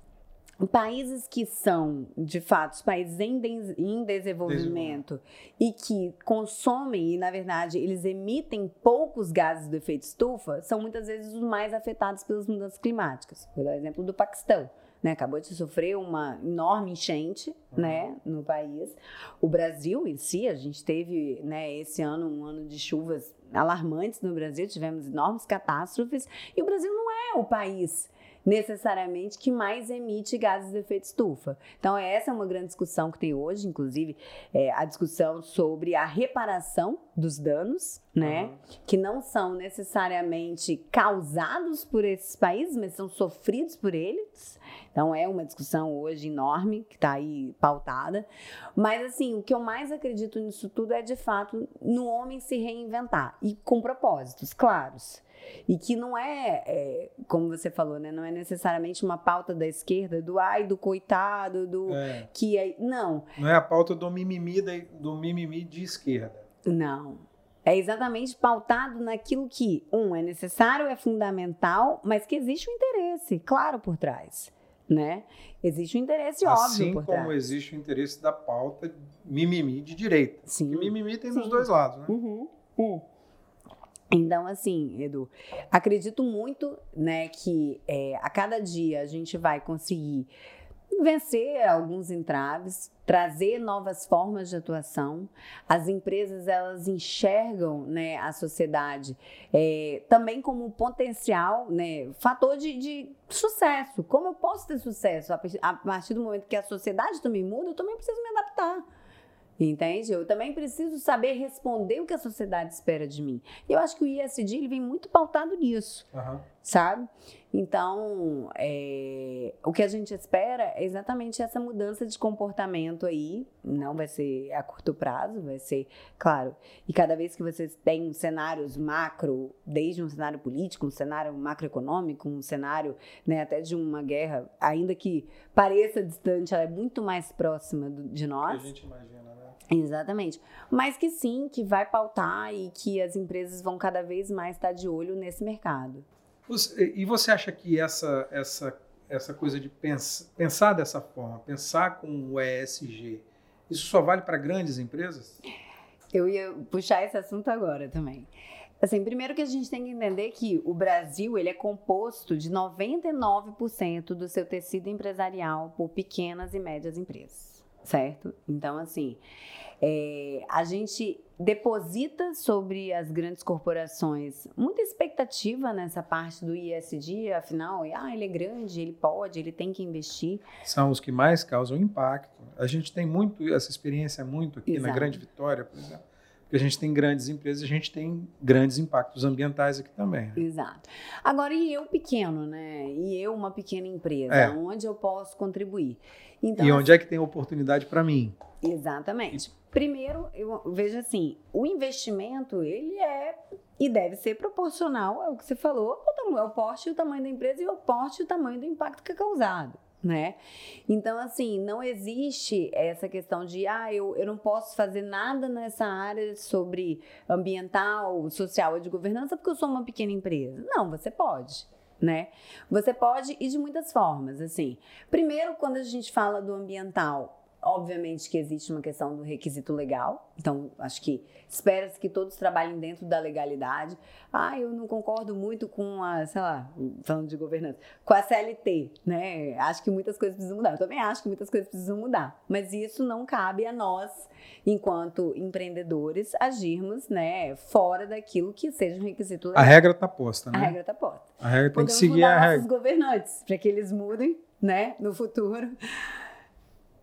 Países que são, de fato, países em, de, em desenvolvimento e que consomem, e na verdade eles emitem poucos gases do efeito estufa, são muitas vezes os mais afetados pelas mudanças climáticas. Por exemplo, do Paquistão né, acabou de sofrer uma enorme enchente, uhum. né, no país. O Brasil em si, a gente teve, né, esse ano um ano de chuvas alarmantes no Brasil, tivemos enormes catástrofes, e o Brasil não é o país necessariamente que mais emite gases de efeito estufa. Então, essa é uma grande discussão que tem hoje, inclusive, é a discussão sobre a reparação dos danos, né? Uhum. Que não são necessariamente causados por esses países, mas são sofridos por eles. Então, é uma discussão hoje enorme que está aí pautada. Mas, assim, o que eu mais acredito nisso tudo é, de fato, no homem se reinventar e com propósitos claros. E que não é, é, como você falou, né? Não é necessariamente uma pauta da esquerda, do ai, do coitado, do é. que é. Não. Não é a pauta do mimimi, do mimimi de esquerda. Não. É exatamente pautado naquilo que, um, é necessário, é fundamental, mas que existe um interesse, claro, por trás. Né? Existe um interesse assim óbvio trás. Assim como existe o interesse da pauta mimimi de direita. Sim. Porque mimimi tem Sim. dos dois lados, né? Uhum. Uhum. Então, assim, Edu, acredito muito, né, que é, a cada dia a gente vai conseguir vencer alguns entraves, trazer novas formas de atuação. As empresas elas enxergam né, a sociedade é, também como potencial, né, fator de, de, sucesso. Como eu posso ter sucesso a partir do momento que a sociedade também muda, eu também preciso me adaptar. Entende? Eu também preciso saber responder o que a sociedade espera de mim. E eu acho que o ISD ele vem muito pautado nisso, uhum. sabe? Então, é, o que a gente espera é exatamente essa mudança de comportamento aí. Não vai ser a curto prazo, vai ser, claro. E cada vez que você tem cenários macro, desde um cenário político, um cenário macroeconômico, um cenário né, até de uma guerra, ainda que pareça distante, ela é muito mais próxima de nós. Que a gente imagina. Exatamente. Mas que sim, que vai pautar e que as empresas vão cada vez mais estar de olho nesse mercado. E você acha que essa, essa, essa coisa de pensar, pensar dessa forma, pensar com o ESG, isso só vale para grandes empresas? Eu ia puxar esse assunto agora também. Assim, primeiro que a gente tem que entender que o Brasil ele é composto de 99% do seu tecido empresarial por pequenas e médias empresas certo? Então, assim, é, a gente deposita sobre as grandes corporações muita expectativa nessa parte do ISD, afinal, ah, ele é grande, ele pode, ele tem que investir. São os que mais causam impacto. A gente tem muito essa experiência muito aqui Exato. na Grande Vitória, por exemplo porque a gente tem grandes empresas, a gente tem grandes impactos ambientais aqui também. Né? Exato. Agora, e eu pequeno, né? E eu, uma pequena empresa, é. onde eu posso contribuir? Então, e onde é que tem oportunidade para mim? Exatamente. Primeiro, eu vejo assim, o investimento, ele é e deve ser proporcional ao que você falou, ao, ao porte e o tamanho da empresa e ao porte e o tamanho do impacto que é causado né? Então, assim, não existe essa questão de, ah, eu, eu não posso fazer nada nessa área sobre ambiental, social ou de governança porque eu sou uma pequena empresa. Não, você pode. Né? Você pode e de muitas formas, assim. Primeiro, quando a gente fala do ambiental, Obviamente que existe uma questão do requisito legal, então acho que espera-se que todos trabalhem dentro da legalidade. Ah, eu não concordo muito com a, sei lá, falando de governança, com a CLT, né? Acho que muitas coisas precisam mudar. Eu também acho que muitas coisas precisam mudar, mas isso não cabe a nós, enquanto empreendedores, agirmos, né, fora daquilo que seja um requisito legal. A regra está posta, né? A regra está posta. A regra tem Podemos que seguir a regra. governantes para que eles mudem, né, no futuro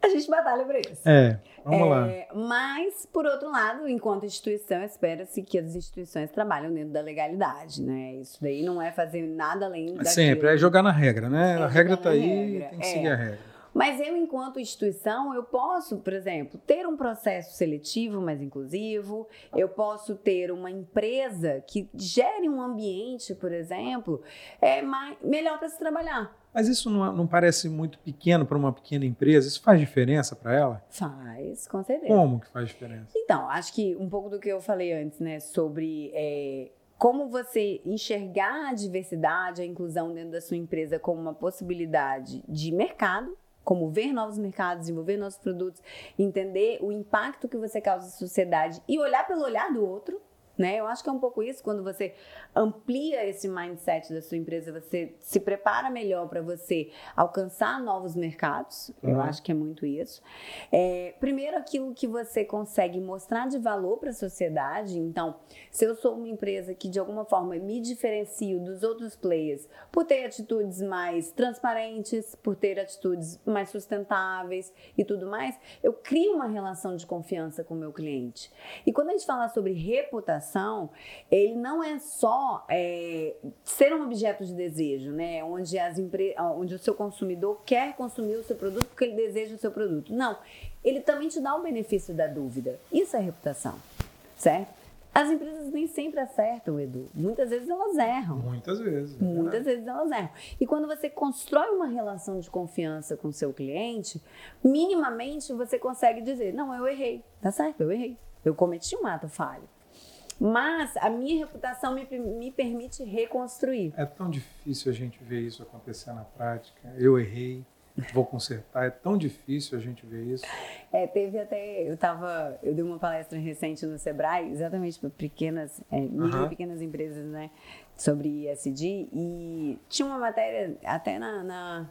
a gente batalha por isso. É, vamos é, lá. Mas, por outro lado, enquanto instituição, espera-se que as instituições trabalhem dentro da legalidade, né? Isso daí não é fazer nada além da. Sempre, é jogar na regra, né? É a regra está aí, regra. tem que é. seguir a regra. Mas eu, enquanto instituição, eu posso, por exemplo, ter um processo seletivo mais inclusivo, eu posso ter uma empresa que gere um ambiente, por exemplo, é mais, melhor para se trabalhar. Mas isso não, não parece muito pequeno para uma pequena empresa? Isso faz diferença para ela? Faz, com certeza. Como que faz diferença? Então, acho que um pouco do que eu falei antes, né, sobre é, como você enxergar a diversidade, a inclusão dentro da sua empresa como uma possibilidade de mercado, como ver novos mercados, desenvolver novos produtos, entender o impacto que você causa na sociedade e olhar pelo olhar do outro, né? Eu acho que é um pouco isso, quando você amplia esse mindset da sua empresa, você se prepara melhor para você alcançar novos mercados. Uhum. Eu acho que é muito isso. É, primeiro, aquilo que você consegue mostrar de valor para a sociedade. Então, se eu sou uma empresa que de alguma forma me diferencio dos outros players por ter atitudes mais transparentes, por ter atitudes mais sustentáveis e tudo mais, eu crio uma relação de confiança com o meu cliente. E quando a gente fala sobre reputação, ele não é só é, ser um objeto de desejo, né? Onde, as empre... onde o seu consumidor quer consumir o seu produto porque ele deseja o seu produto. Não, ele também te dá o benefício da dúvida. Isso é reputação, certo? As empresas nem sempre acertam, Edu. Muitas vezes elas erram. Muitas vezes. Muitas vezes elas erram. E quando você constrói uma relação de confiança com o seu cliente, minimamente você consegue dizer: não, eu errei. Tá certo, eu errei. Eu cometi um ato falho. Mas a minha reputação me, me permite reconstruir. É tão difícil a gente ver isso acontecer na prática. Eu errei vou consertar. É tão difícil a gente ver isso. É, teve até. Eu tava. Eu dei uma palestra recente no Sebrae, exatamente para pequenas, é, micro e pequenas empresas, né? Sobre ISD. E tinha uma matéria até na, na,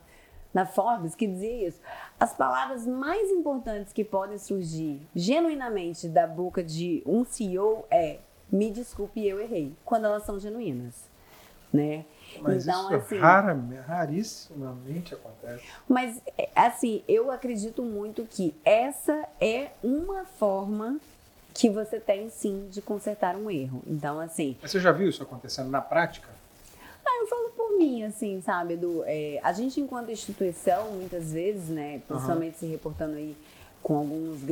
na Forbes que dizia isso. As palavras mais importantes que podem surgir genuinamente da boca de um CEO é me desculpe, eu errei, quando elas são genuínas, né? Mas então, isso assim, rara, rarissimamente acontece. Mas, é, assim, eu acredito muito que essa é uma forma que você tem, sim, de consertar um erro. Então, assim... Mas você já viu isso acontecendo na prática? Ah, eu falo por mim, assim, sabe, Edu? É, a gente, enquanto instituição, muitas vezes, né, principalmente uhum. se reportando aí com alguns,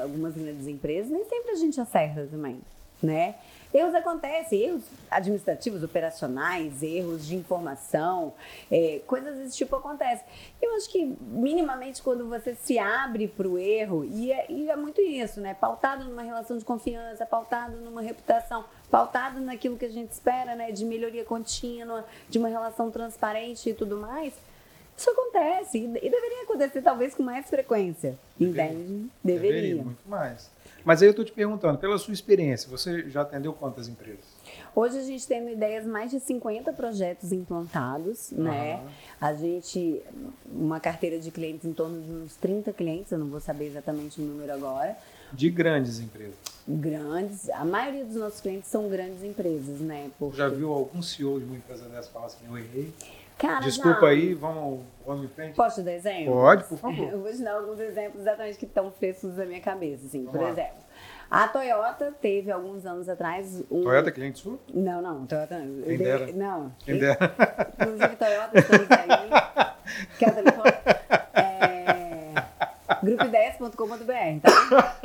algumas grandes empresas, nem sempre a gente acerta também, né? Erros acontecem, erros administrativos, operacionais, erros de informação, é, coisas desse tipo acontecem. Eu acho que, minimamente, quando você se abre para o erro, e é, e é muito isso, né? Pautado numa relação de confiança, pautado numa reputação, pautado naquilo que a gente espera, né? De melhoria contínua, de uma relação transparente e tudo mais. Isso acontece e, deveria acontecer talvez com mais frequência, deveria. entende? Deveria. deveria. Muito mais. Mas aí eu estou te perguntando, pela sua experiência, você já atendeu quantas empresas? Hoje a gente tem ideias mais de 50 projetos implantados, uhum. né? A gente, uma carteira de clientes em torno de uns 30 clientes, eu não vou saber exatamente o número agora. De grandes empresas? Grandes, a maioria dos nossos clientes são grandes empresas, né? Porque... Já viu algum CEO de uma empresa dessa falar assim, eu errei? Cara, Desculpa não. aí, vamos, vamos em frente. Posso te dar exemplos? Pode, por favor. Eu vou te dar alguns exemplos exatamente que estão frescos na minha cabeça. Assim. Por lá. exemplo, a Toyota teve alguns anos atrás um... Toyota é cliente sua? Não, não. Toyota Quem dera. Não. Quem dera. Inclusive, Toyota, estamos aí. Quer telefone? É... Grupo10.com.br, tá?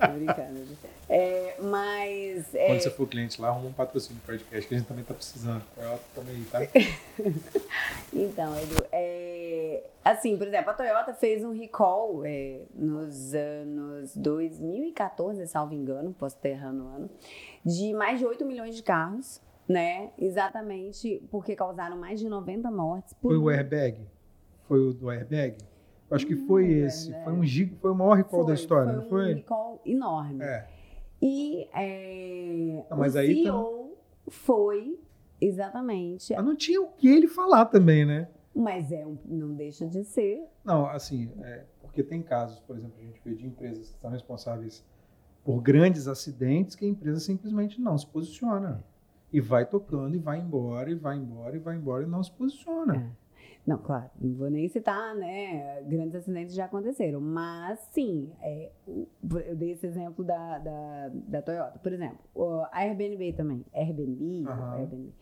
Tô brincando. É, mas. É... Quando você for cliente lá, arruma um patrocínio do podcast, que a gente também está precisando. Toyota também, tá? então, Edu, é, assim, por exemplo, a Toyota fez um recall é, nos anos 2014, salvo engano, posso ter errado o ano, de mais de 8 milhões de carros, né? Exatamente porque causaram mais de 90 mortes. Foi o airbag? Foi o do airbag? Acho que foi esse. Foi um giga, foi o maior recall foi, da história, foi não foi? Foi um recall enorme. É. E é, não, mas o aí CEO foi exatamente. Mas não tinha o que ele falar também, né? Mas é não deixa de ser. Não, assim, é, porque tem casos, por exemplo, a gente vê de empresas que são responsáveis por grandes acidentes que a empresa simplesmente não se posiciona. E vai tocando, e vai embora, e vai embora, e vai embora, e não se posiciona. É. Não, claro, não vou nem citar, né? Grandes acidentes já aconteceram, mas sim, é, eu dei esse exemplo da, da, da Toyota. Por exemplo, a Airbnb também, Airbnb, uhum. Airbnb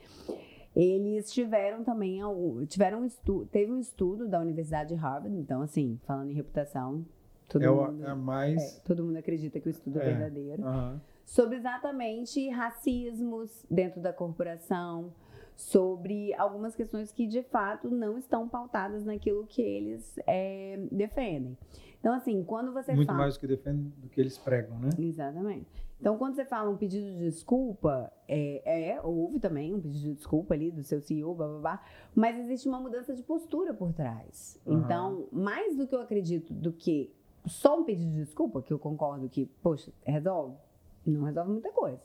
eles tiveram também tiveram um estudo, teve um estudo da Universidade de Harvard, então assim, falando em reputação, todo é mundo é mais é, todo mundo acredita que o estudo é, é verdadeiro. Sobre exatamente racismos dentro da corporação, sobre algumas questões que de fato não estão pautadas naquilo que eles é, defendem. Então, assim, quando você Muito fala... mais do que defendem do que eles pregam, né? Exatamente. Então, quando você fala um pedido de desculpa, é, é, houve também um pedido de desculpa ali do seu CEO, blá, blá, blá, mas existe uma mudança de postura por trás. Uhum. Então, mais do que eu acredito do que só um pedido de desculpa, que eu concordo que, poxa, resolve, Não resolve muita coisa.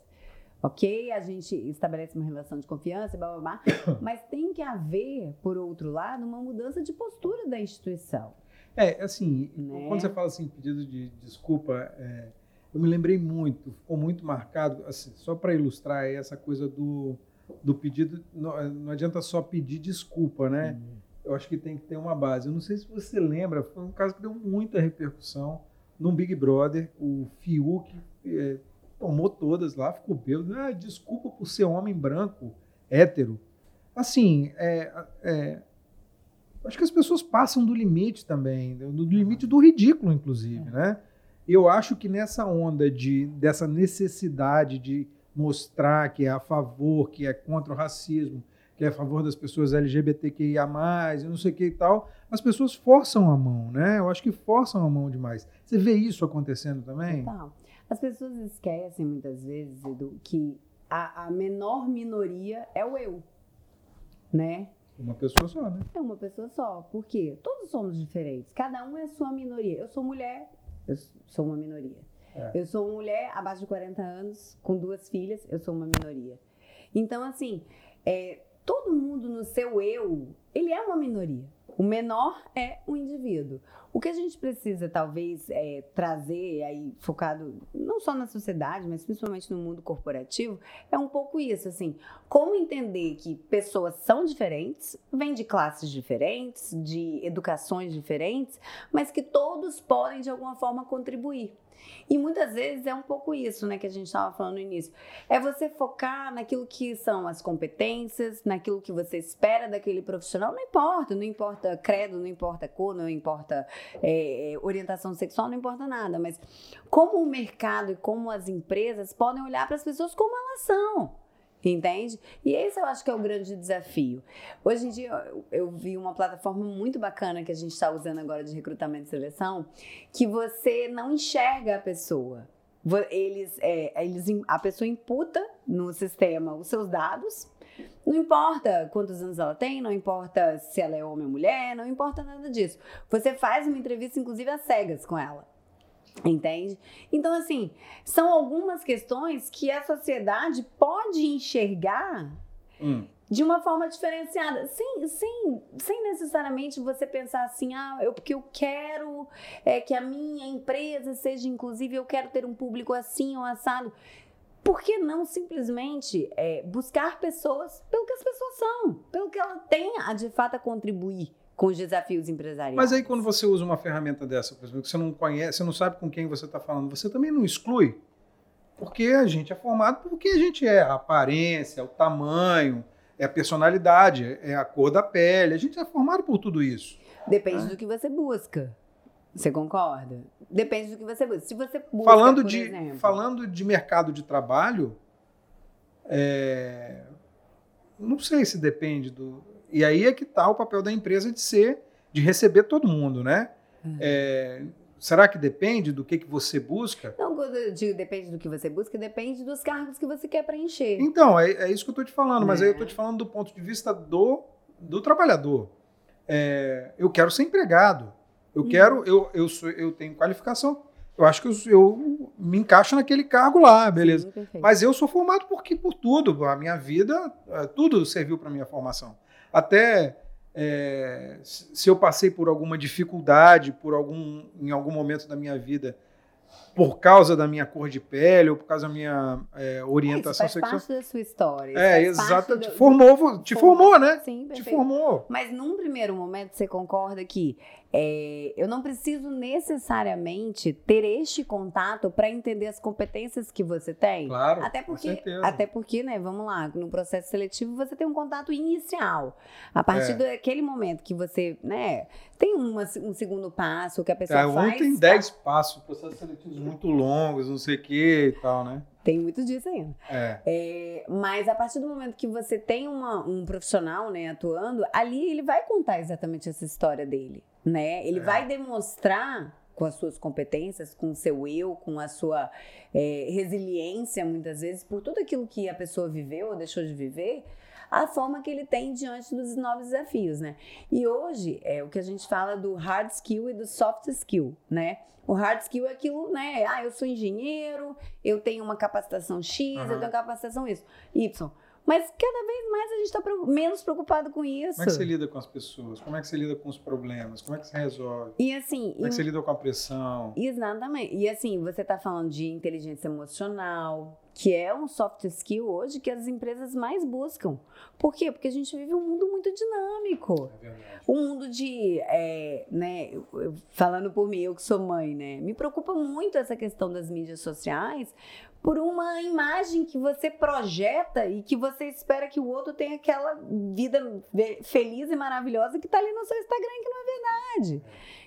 Ok, a gente estabelece uma relação de confiança, blá, blá, blá, mas tem que haver, por outro lado, uma mudança de postura da instituição. É, assim, né? quando você fala assim, pedido de desculpa, é, eu me lembrei muito, ficou muito marcado, assim, só para ilustrar essa coisa do, do pedido, não, não, adianta só pedir desculpa, né? Uhum. Eu acho que tem que ter uma base. Eu não sei se você lembra, foi um caso que deu muita repercussão num Big Brother, o Fiuk é, tomou todas lá, ficou bêbado. Ah, desculpa por ser homem branco, hétero. Assim, é, é, acho que as pessoas passam do limite também, do limite do ridículo, inclusive, né? Eu acho que nessa onda de, dessa necessidade de mostrar que é a favor, que é contra o racismo, que é a favor das pessoas LGBTQIA+, e não sei o que e tal, as pessoas forçam a mão, né? Eu acho que forçam a mão demais. Você vê isso acontecendo também? Total. As pessoas esquecem muitas vezes, Edu, que a, a menor minoria é o eu, né? Uma pessoa só, né? É uma pessoa só. Por quê? Todos somos diferentes. Cada um é a sua minoria. Eu sou mulher, eu sou uma minoria. É. Eu sou mulher abaixo de 40 anos, com duas filhas, eu sou uma minoria. Então, assim, é, todo mundo no seu eu, ele é uma minoria. O menor é o indivíduo. O que a gente precisa, talvez, é, trazer aí, focado não só na sociedade, mas principalmente no mundo corporativo, é um pouco isso, assim, como entender que pessoas são diferentes, vêm de classes diferentes, de educações diferentes, mas que todos podem, de alguma forma, contribuir. E muitas vezes é um pouco isso, né, que a gente estava falando no início. É você focar naquilo que são as competências, naquilo que você espera daquele profissional. Não importa, não importa credo, não importa cor, não importa é, orientação sexual, não importa nada. Mas como o mercado e como as empresas podem olhar para as pessoas como elas são. Entende? E esse eu acho que é o grande desafio. Hoje em dia, eu, vi uma plataforma muito bacana que a gente está usando agora de recrutamento e seleção, que você não enxerga a pessoa. Eles, é, eles, a pessoa imputa no sistema os seus dados, não importa quantos anos ela tem, não importa se ela é homem ou mulher, não importa nada disso. Você faz uma entrevista, inclusive, às cegas com ela. Entende? Então, assim, são algumas questões que a sociedade pode enxergar hum. de uma forma diferenciada, sem, sem, sem necessariamente você pensar assim, ah, eu, porque eu quero é, que a minha empresa seja inclusive, eu quero ter um público assim ou assado. Por que não simplesmente é, buscar pessoas pelo que as pessoas são, pelo que ela tem a de fato a contribuir com os desafios empresariais. Mas aí quando você usa uma ferramenta dessa, por exemplo, que você não conhece, você não sabe com quem você está falando, você também não exclui? Porque a gente é formado porque a gente é a aparência, o tamanho, é a personalidade, é a cor da pele, a gente é formado por tudo isso. Depende né? do que você busca. Você concorda? Depende do que você busca. Se você busca, falando de exemplo... falando de mercado de trabalho, é, não sei se depende do e aí é que está o papel da empresa de ser, de receber todo mundo, né? Uhum. É, será que depende do que, que você busca? Não, digo depende do que você busca, depende dos cargos que você quer preencher. Então, é, é isso que eu estou te falando, mas aí eu estou te falando do ponto de vista do, do trabalhador. É, eu quero ser empregado. Eu uhum. quero, eu, eu, sou, eu tenho qualificação eu acho que eu, eu, me encaixo naquele cargo lá, beleza. Sim, Mas eu sou formado porque por tudo, a minha vida, é, tudo serviu para minha formação. Até é, se eu passei por alguma dificuldade, por algum, em algum momento da minha vida, por causa da minha cor de pele ou por causa da minha é, orientação Isso faz sexual. parte da sua história. É, exato. Do... Te formou, te formou, né? Sim, perfeito. Te formou. Mas num primeiro momento você concorda que é, eu não preciso necessariamente ter este contato para entender as competências que você tem. Claro, até porque. Até porque, né, vamos lá, no processo seletivo você tem um contato inicial. A partir é. daquele momento que você, né, tem uma, um segundo passo que a pessoa é, faz. tem 10 tá? passos, processos seletivos muito longos, não sei o que e tal, né? Tem muito disso ainda. É. É, mas a partir do momento que você tem uma, um profissional né, atuando, ali ele vai contar exatamente essa história dele. Né? Ele é. vai demonstrar com as suas competências, com o seu eu, com a sua é, resiliência, muitas vezes, por tudo aquilo que a pessoa viveu ou deixou de viver, a forma que ele tem diante dos novos desafios, né? E hoje é o que a gente fala do hard skill e do soft skill, né? O hard skill é aquilo, né? Ah, eu sou engenheiro, eu tenho uma capacitação X, uhum. eu tenho capacitação isso, Y. Mas cada vez mais a gente está menos preocupado com isso. Como é que você lida com as pessoas? Como é que você lida com os problemas? Como é que você resolve? E assim. Como é que você lida com a pressão? Exatamente. E assim, você está falando de inteligência emocional, que é um soft skill hoje que as empresas mais buscam. Por quê? Porque a gente vive um mundo muito dinâmico. É verdade. Um mundo de, é, né, falando por mim, eu que sou mãe, né, me preocupa muito essa questão das mídias sociais, por uma imagem que você projeta e que você espera que o outro tenha aquela vida feliz e maravilhosa que está ali no seu Instagram, que não é verdade.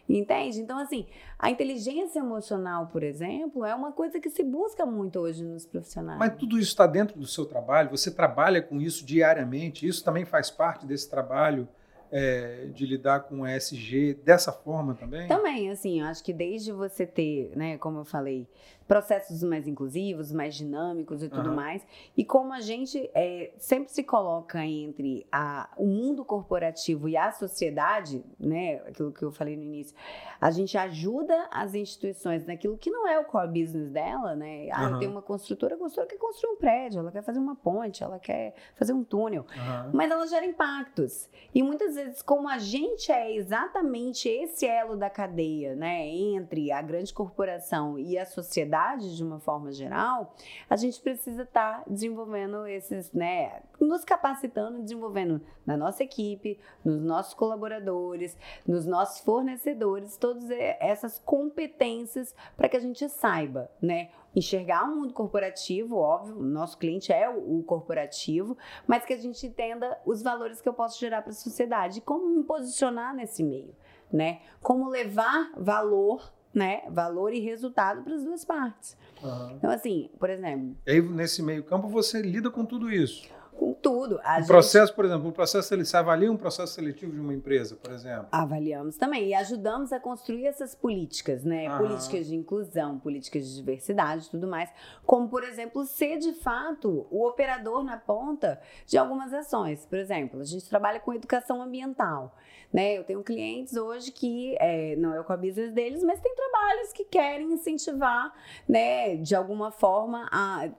Entende? Então, assim, a inteligência emocional, por exemplo, é uma coisa que se busca muito hoje nos profissionais. Mas tudo isso está dentro do seu trabalho? Você trabalha com isso diariamente? Isso também faz parte desse trabalho? é, de lidar com ESG dessa forma também? Também, assim, eu acho que desde você ter, né, como eu falei, processos mais inclusivos, mais dinâmicos e tudo uhum. mais, e como a gente é, sempre se coloca entre a, o mundo corporativo e a sociedade, né, aquilo que eu falei no início, a gente ajuda as instituições naquilo que não é o core business dela, né? Ah, uhum. eu tenho uma construtora, a construtora quer construir um prédio, ela quer fazer uma ponte, ela quer fazer um túnel, uhum. mas ela gera impactos. E muitas vezes, como a gente é exatamente esse elo da cadeia, né, entre a grande corporação e a sociedade de uma forma geral, a gente precisa estar tá desenvolvendo esses, né, nos capacitando, desenvolvendo na nossa equipe, nos nossos colaboradores, nos nossos fornecedores, todas essas competências para que a gente saiba, né, enxergar o mundo corporativo, óbvio, nosso cliente é o, corporativo, mas que a gente entenda os valores que eu posso gerar para a sociedade como me posicionar nesse meio, né? Como levar valor né, valor e resultado para as duas partes. Uhum. Então, assim, por exemplo. E aí, nesse meio campo, você lida com tudo isso com tudo. A o gente... processo, por exemplo, o processo você avalia um processo seletivo de uma empresa, por exemplo? Avaliamos também e ajudamos a construir essas políticas, né? Aham. Políticas de inclusão, políticas de diversidade e tudo mais. Como, por exemplo, ser de fato o operador na ponta de algumas ações. Por exemplo, a gente trabalha com educação ambiental. Né? Eu tenho clientes hoje que é, não é o business deles, mas tem trabalhos que querem incentivar, né, de alguma forma, a,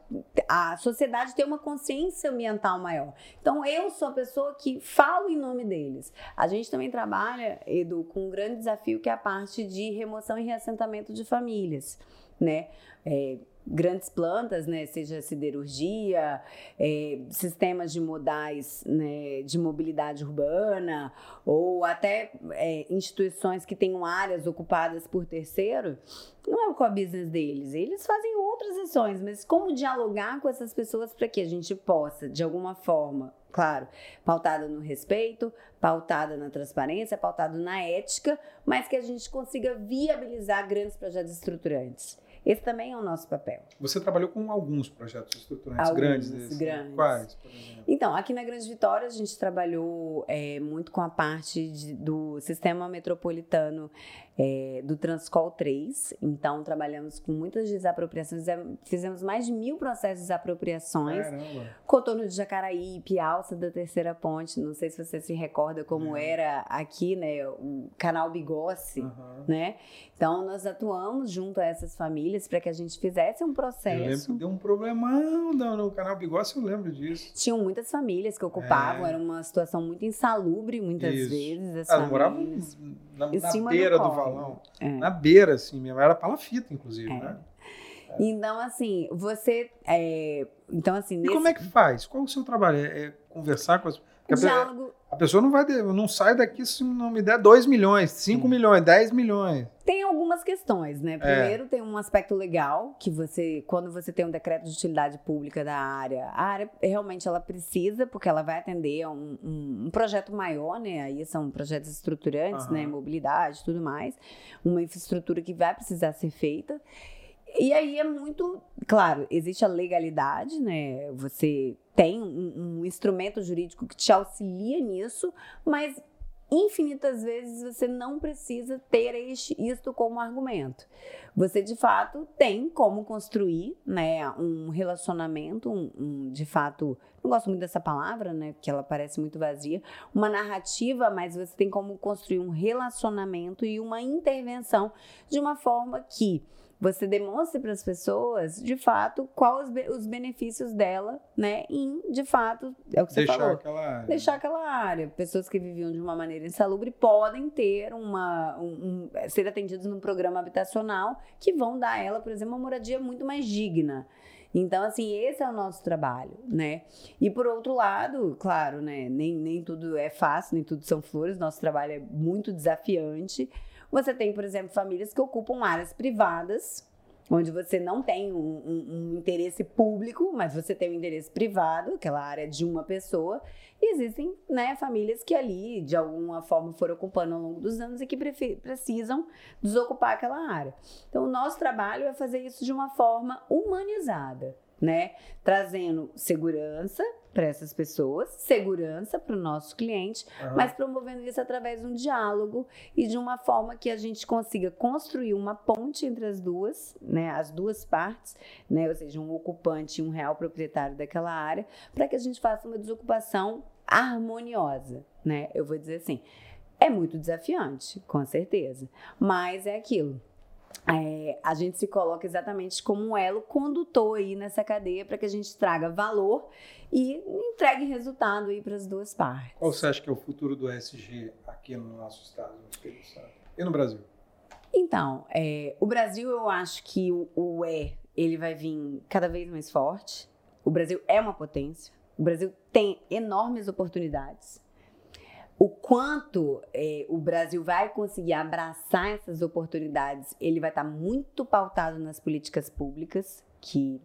a sociedade ter uma consciência ambiental maior. Então, eu sou a pessoa que falo em nome deles. A gente também trabalha, Edu, com um grande desafio que é a parte de remoção e reassentamento de famílias. Né? É, grandes plantas, né, seja siderurgia, é, sistemas de modais né, de mobilidade urbana, ou até é, instituições que tenham áreas ocupadas por terceiro, não é o core business deles. Eles fazem outras ações, mas como dialogar com essas pessoas para que a gente possa, de alguma forma, claro, pautada no respeito, pautada na transparência, pautada na ética, mas que a gente consiga viabilizar grandes projetos estruturantes. Esse também é o nosso papel. Você trabalhou com alguns projetos estruturantes alguns, grandes desses? Né? Grandes. Quais, por exemplo? Então, aqui na Grande Vitória, a gente trabalhou é, muito com a parte de, do sistema metropolitano é, do Transcol 3. Então, trabalhamos com muitas desapropriações, fizemos mais de mil processos de desapropriações. Caramba. Contorno de Jacaraípe, alça da Terceira Ponte, não sei se você se recorda como é. era aqui, né, o canal Bigossi, uhum. né? Então, nós atuamos junto a essas famílias para que a gente fizesse um processo. Eu lembro que deu um problemão no canal Bigossi, eu lembro disso. Tinham muitas famílias que ocupavam, é. era uma situação muito insalubre muitas Isso. vezes. As Elas moravam na, na beira do, do valão. É. Na beira, assim mesmo. Era palafita, inclusive, é. né? Então, assim, você. É, então, assim. E nesse... como é que faz? Qual o seu trabalho? É, é conversar com as. Diálogo. A pessoa não vai, não sai daqui se não me der 2 milhões, 5 milhões, 10 milhões. Tem algumas questões, né? É. Primeiro é. tem um aspecto legal, que você, quando você tem um decreto de utilidade pública da área, a área realmente ela precisa, porque ela vai atender a um, um, um projeto maior, né? Aí são projetos estruturantes, uhum. né? Mobilidade, tudo mais. Uma infraestrutura que vai precisar ser feita. E aí é muito. Claro, existe a legalidade, né? Você tem um, um instrumento jurídico que te auxilia nisso, mas infinitas vezes você não precisa ter isto como argumento. Você de fato tem como construir, né, um relacionamento, um, um, de fato, não gosto muito dessa palavra, né, porque ela parece muito vazia, uma narrativa, mas você tem como construir um relacionamento e uma intervenção de uma forma que você demonstre para as pessoas, de fato, quais os benefícios dela, né? Em, de fato, é o que você Deixar falou. Aquela área. Deixar aquela área. Pessoas que viviam de uma maneira insalubre podem ter uma. Um, um, ser atendidos num programa habitacional que vão dar a ela, por exemplo, uma moradia muito mais digna. Então, assim, esse é o nosso trabalho, né? E por outro lado, claro, né? Nem, nem tudo é fácil, nem tudo são flores, nosso trabalho é muito desafiante. Você tem, por exemplo, famílias que ocupam áreas privadas, onde você não tem um, um, um, interesse público, mas você tem um interesse privado, aquela área de uma pessoa. E existem né, famílias que ali, de alguma forma, foram ocupando ao longo dos anos e que precisam desocupar aquela área. Então, o nosso trabalho é fazer isso de uma forma humanizada né? Trazendo segurança para essas pessoas, segurança para o nosso cliente, uhum. mas promovendo isso através de um diálogo e de uma forma que a gente consiga construir uma ponte entre as duas, né? As duas partes, né? Ou seja, um ocupante e um real proprietário daquela área, para que a gente faça uma desocupação harmoniosa, né? Eu vou dizer assim. É muito desafiante, com certeza, mas é aquilo é, a gente se coloca exatamente como um elo condutor aí nessa cadeia para que a gente traga valor e entregue resultado aí para as duas partes. Qual você acha que é o futuro do SG aqui no nosso estado, no Espírito Santo? E no Brasil? Então, é, o Brasil eu acho que o, o E ele vai vir cada vez mais forte. O Brasil é uma potência. O Brasil tem enormes oportunidades o quanto é, o Brasil vai conseguir abraçar essas oportunidades, ele vai estar tá muito pautado nas políticas públicas, que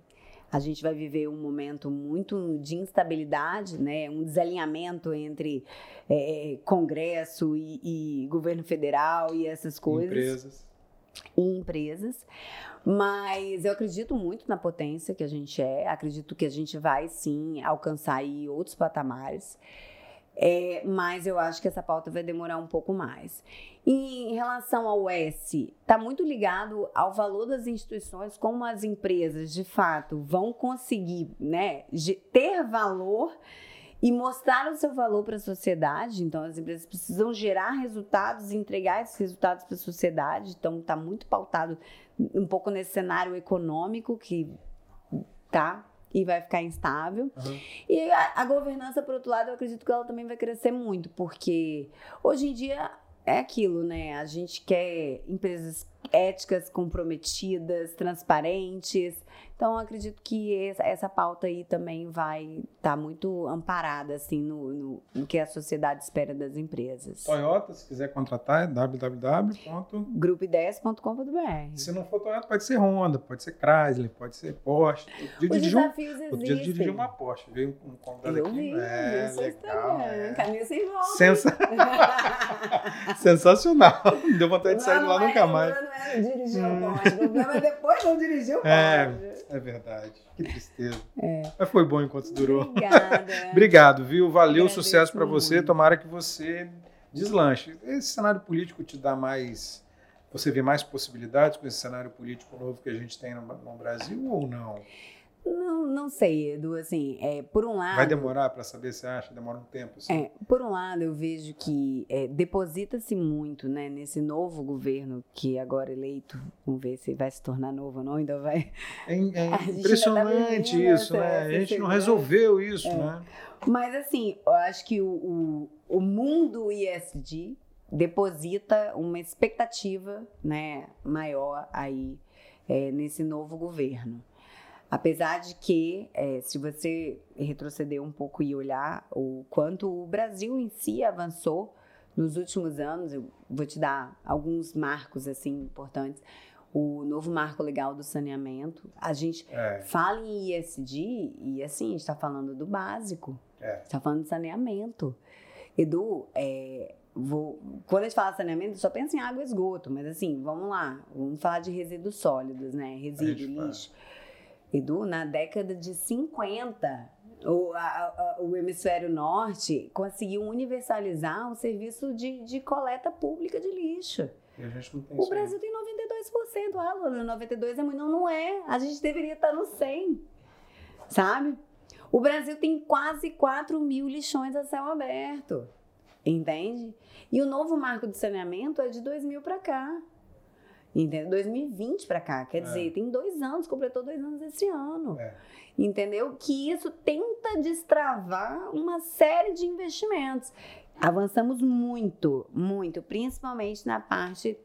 a gente vai viver um momento muito de instabilidade, né? um desalinhamento entre é, Congresso e, e, governo federal e essas coisas. Empresas. E empresas. Mas eu acredito muito na potência que a gente é, acredito que a gente vai sim alcançar outros patamares. É, mas eu acho que essa pauta vai demorar um pouco mais. Em relação ao S, está muito ligado ao valor das instituições, como as empresas, de fato, vão conseguir né, ter valor e mostrar o seu valor para a sociedade. Então, as empresas precisam gerar resultados e entregar esses resultados para a sociedade. Então, está muito pautado um pouco nesse cenário econômico que tá e vai ficar instável. Uhum. E a, a, governança, por outro lado, eu acredito que ela também vai crescer muito, porque hoje em dia é aquilo, né? A gente quer empresas éticas, comprometidas, transparentes. Então, acredito que essa, pauta aí também vai estar tá muito amparada, assim, no, no, no, que a sociedade espera das empresas. Toyota, se quiser contratar, é www.grupo10.com.br. Se não for Toyota, pode ser Honda, pode ser Chrysler, pode ser Porsche. Os desafios um, existem. Podia dirigir uma Porsche. Veio um convidado Eu aqui. Vi, é, vi legal. É. Caminho sem volta. Sensa... Sensacional. Deu vontade de sair de lá nunca é, mais. Não é dirigir o Porsche. O problema é depois não dirigir o Porsche. É. É verdade. Que tristeza. É. Mas foi bom enquanto durou. Obrigada. Obrigado, viu? Valeu, Agradeço sucesso para você. Tomara que você deslanche. Esse cenário político te dá mais. Você vê mais possibilidades com esse cenário político novo que a gente tem no, no Brasil ou não? Não, não sei, Edu. Assim, é, por um lado. Vai demorar para saber, você acha? Demora um tempo? Assim. É, por um lado, eu vejo que é, deposita-se muito né, nesse novo governo que agora eleito. Vamos ver se vai se tornar novo ou não, ainda vai. É, é impressionante tá isso, né? A gente não resolveu isso, é. né? Mas, assim, eu acho que o, o, o mundo ISD deposita uma expectativa né, maior aí é, nesse novo governo. Apesar de que, é, se você retroceder um pouco e olhar o quanto o Brasil em si avançou nos últimos anos, eu vou te dar alguns marcos assim importantes. O novo marco legal do saneamento. A gente é. fala em ISD e assim, a gente está falando do básico. É. está falando de saneamento. Edu, é, vou, quando a gente fala saneamento, só pensa em água e esgoto, mas assim, vamos lá, vamos falar de resíduos sólidos, né? Resíduo, lixo. Fala Edu, na década de 50, o, a, a, o hemisfério norte conseguiu universalizar o serviço de, de coleta pública de lixo. o Brasil tem 92%. Ah, Lula, 92 é muito. Não, não é. A gente deveria estar no 100. Sabe? O Brasil tem quase 4 mil lixões a céu aberto. Entende? E o novo marco de saneamento é de 2000 para cá. Entendeu? 2020 para cá. Quer é. dizer, tem dois anos, completou dois anos esse ano. É. Entendeu? Que isso tenta destravar uma série de investimentos. Avançamos muito, muito, principalmente na parte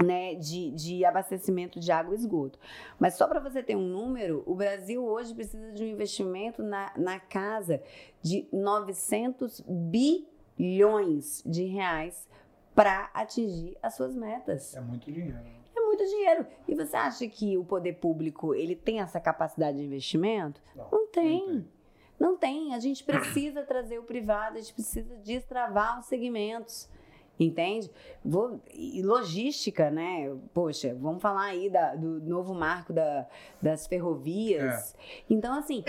né, de, de abastecimento de água e esgoto. Mas só para você ter um número, o Brasil hoje precisa de um investimento na, na casa de 900 bilhões de reais para atingir as suas metas. É muito dinheiro. É muito dinheiro. E você acha que o poder público ele tem essa capacidade de investimento? Não, não tem. Não tem. Não tem. A gente precisa trazer o privado, a gente precisa destravar os segmentos. Entende? Vou, e logística, né? Poxa, vamos falar aí da, do novo marco da, das ferrovias. É. Então, assim,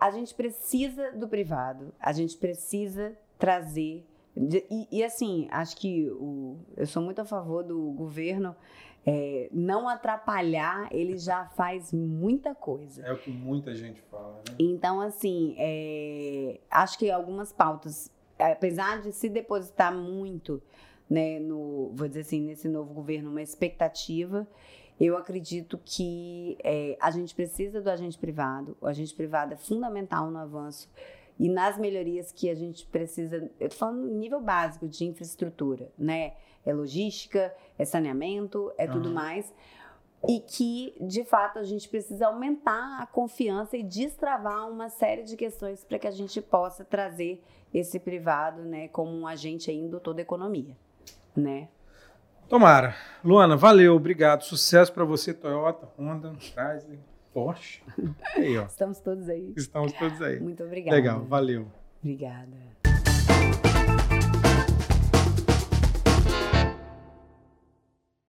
a gente precisa do privado, a gente precisa trazer e, e, assim, acho que o, eu sou muito a favor do governo é, não atrapalhar, ele já faz muita coisa. É o que muita gente fala, né? Então, assim, é, acho que algumas pautas, apesar de se depositar muito, né, no, vou dizer assim, nesse novo governo, uma expectativa, eu acredito que é, a gente precisa do agente privado, o agente privado é fundamental no avanço e nas melhorias que a gente precisa, eu tô falando nível básico de infraestrutura, né? É logística, é saneamento, é uhum. tudo mais. E que, de fato, a gente precisa aumentar a confiança e destravar uma série de questões para que a gente possa trazer esse privado né, como um agente aí indutor da economia. Né? Tomara. Luana, valeu, obrigado. Sucesso para você, Toyota, Honda, Chrysler. Porsche. Aí, ó. Estamos todos aí. Estamos todos aí. Muito obrigada. Legal, valeu. Obrigada.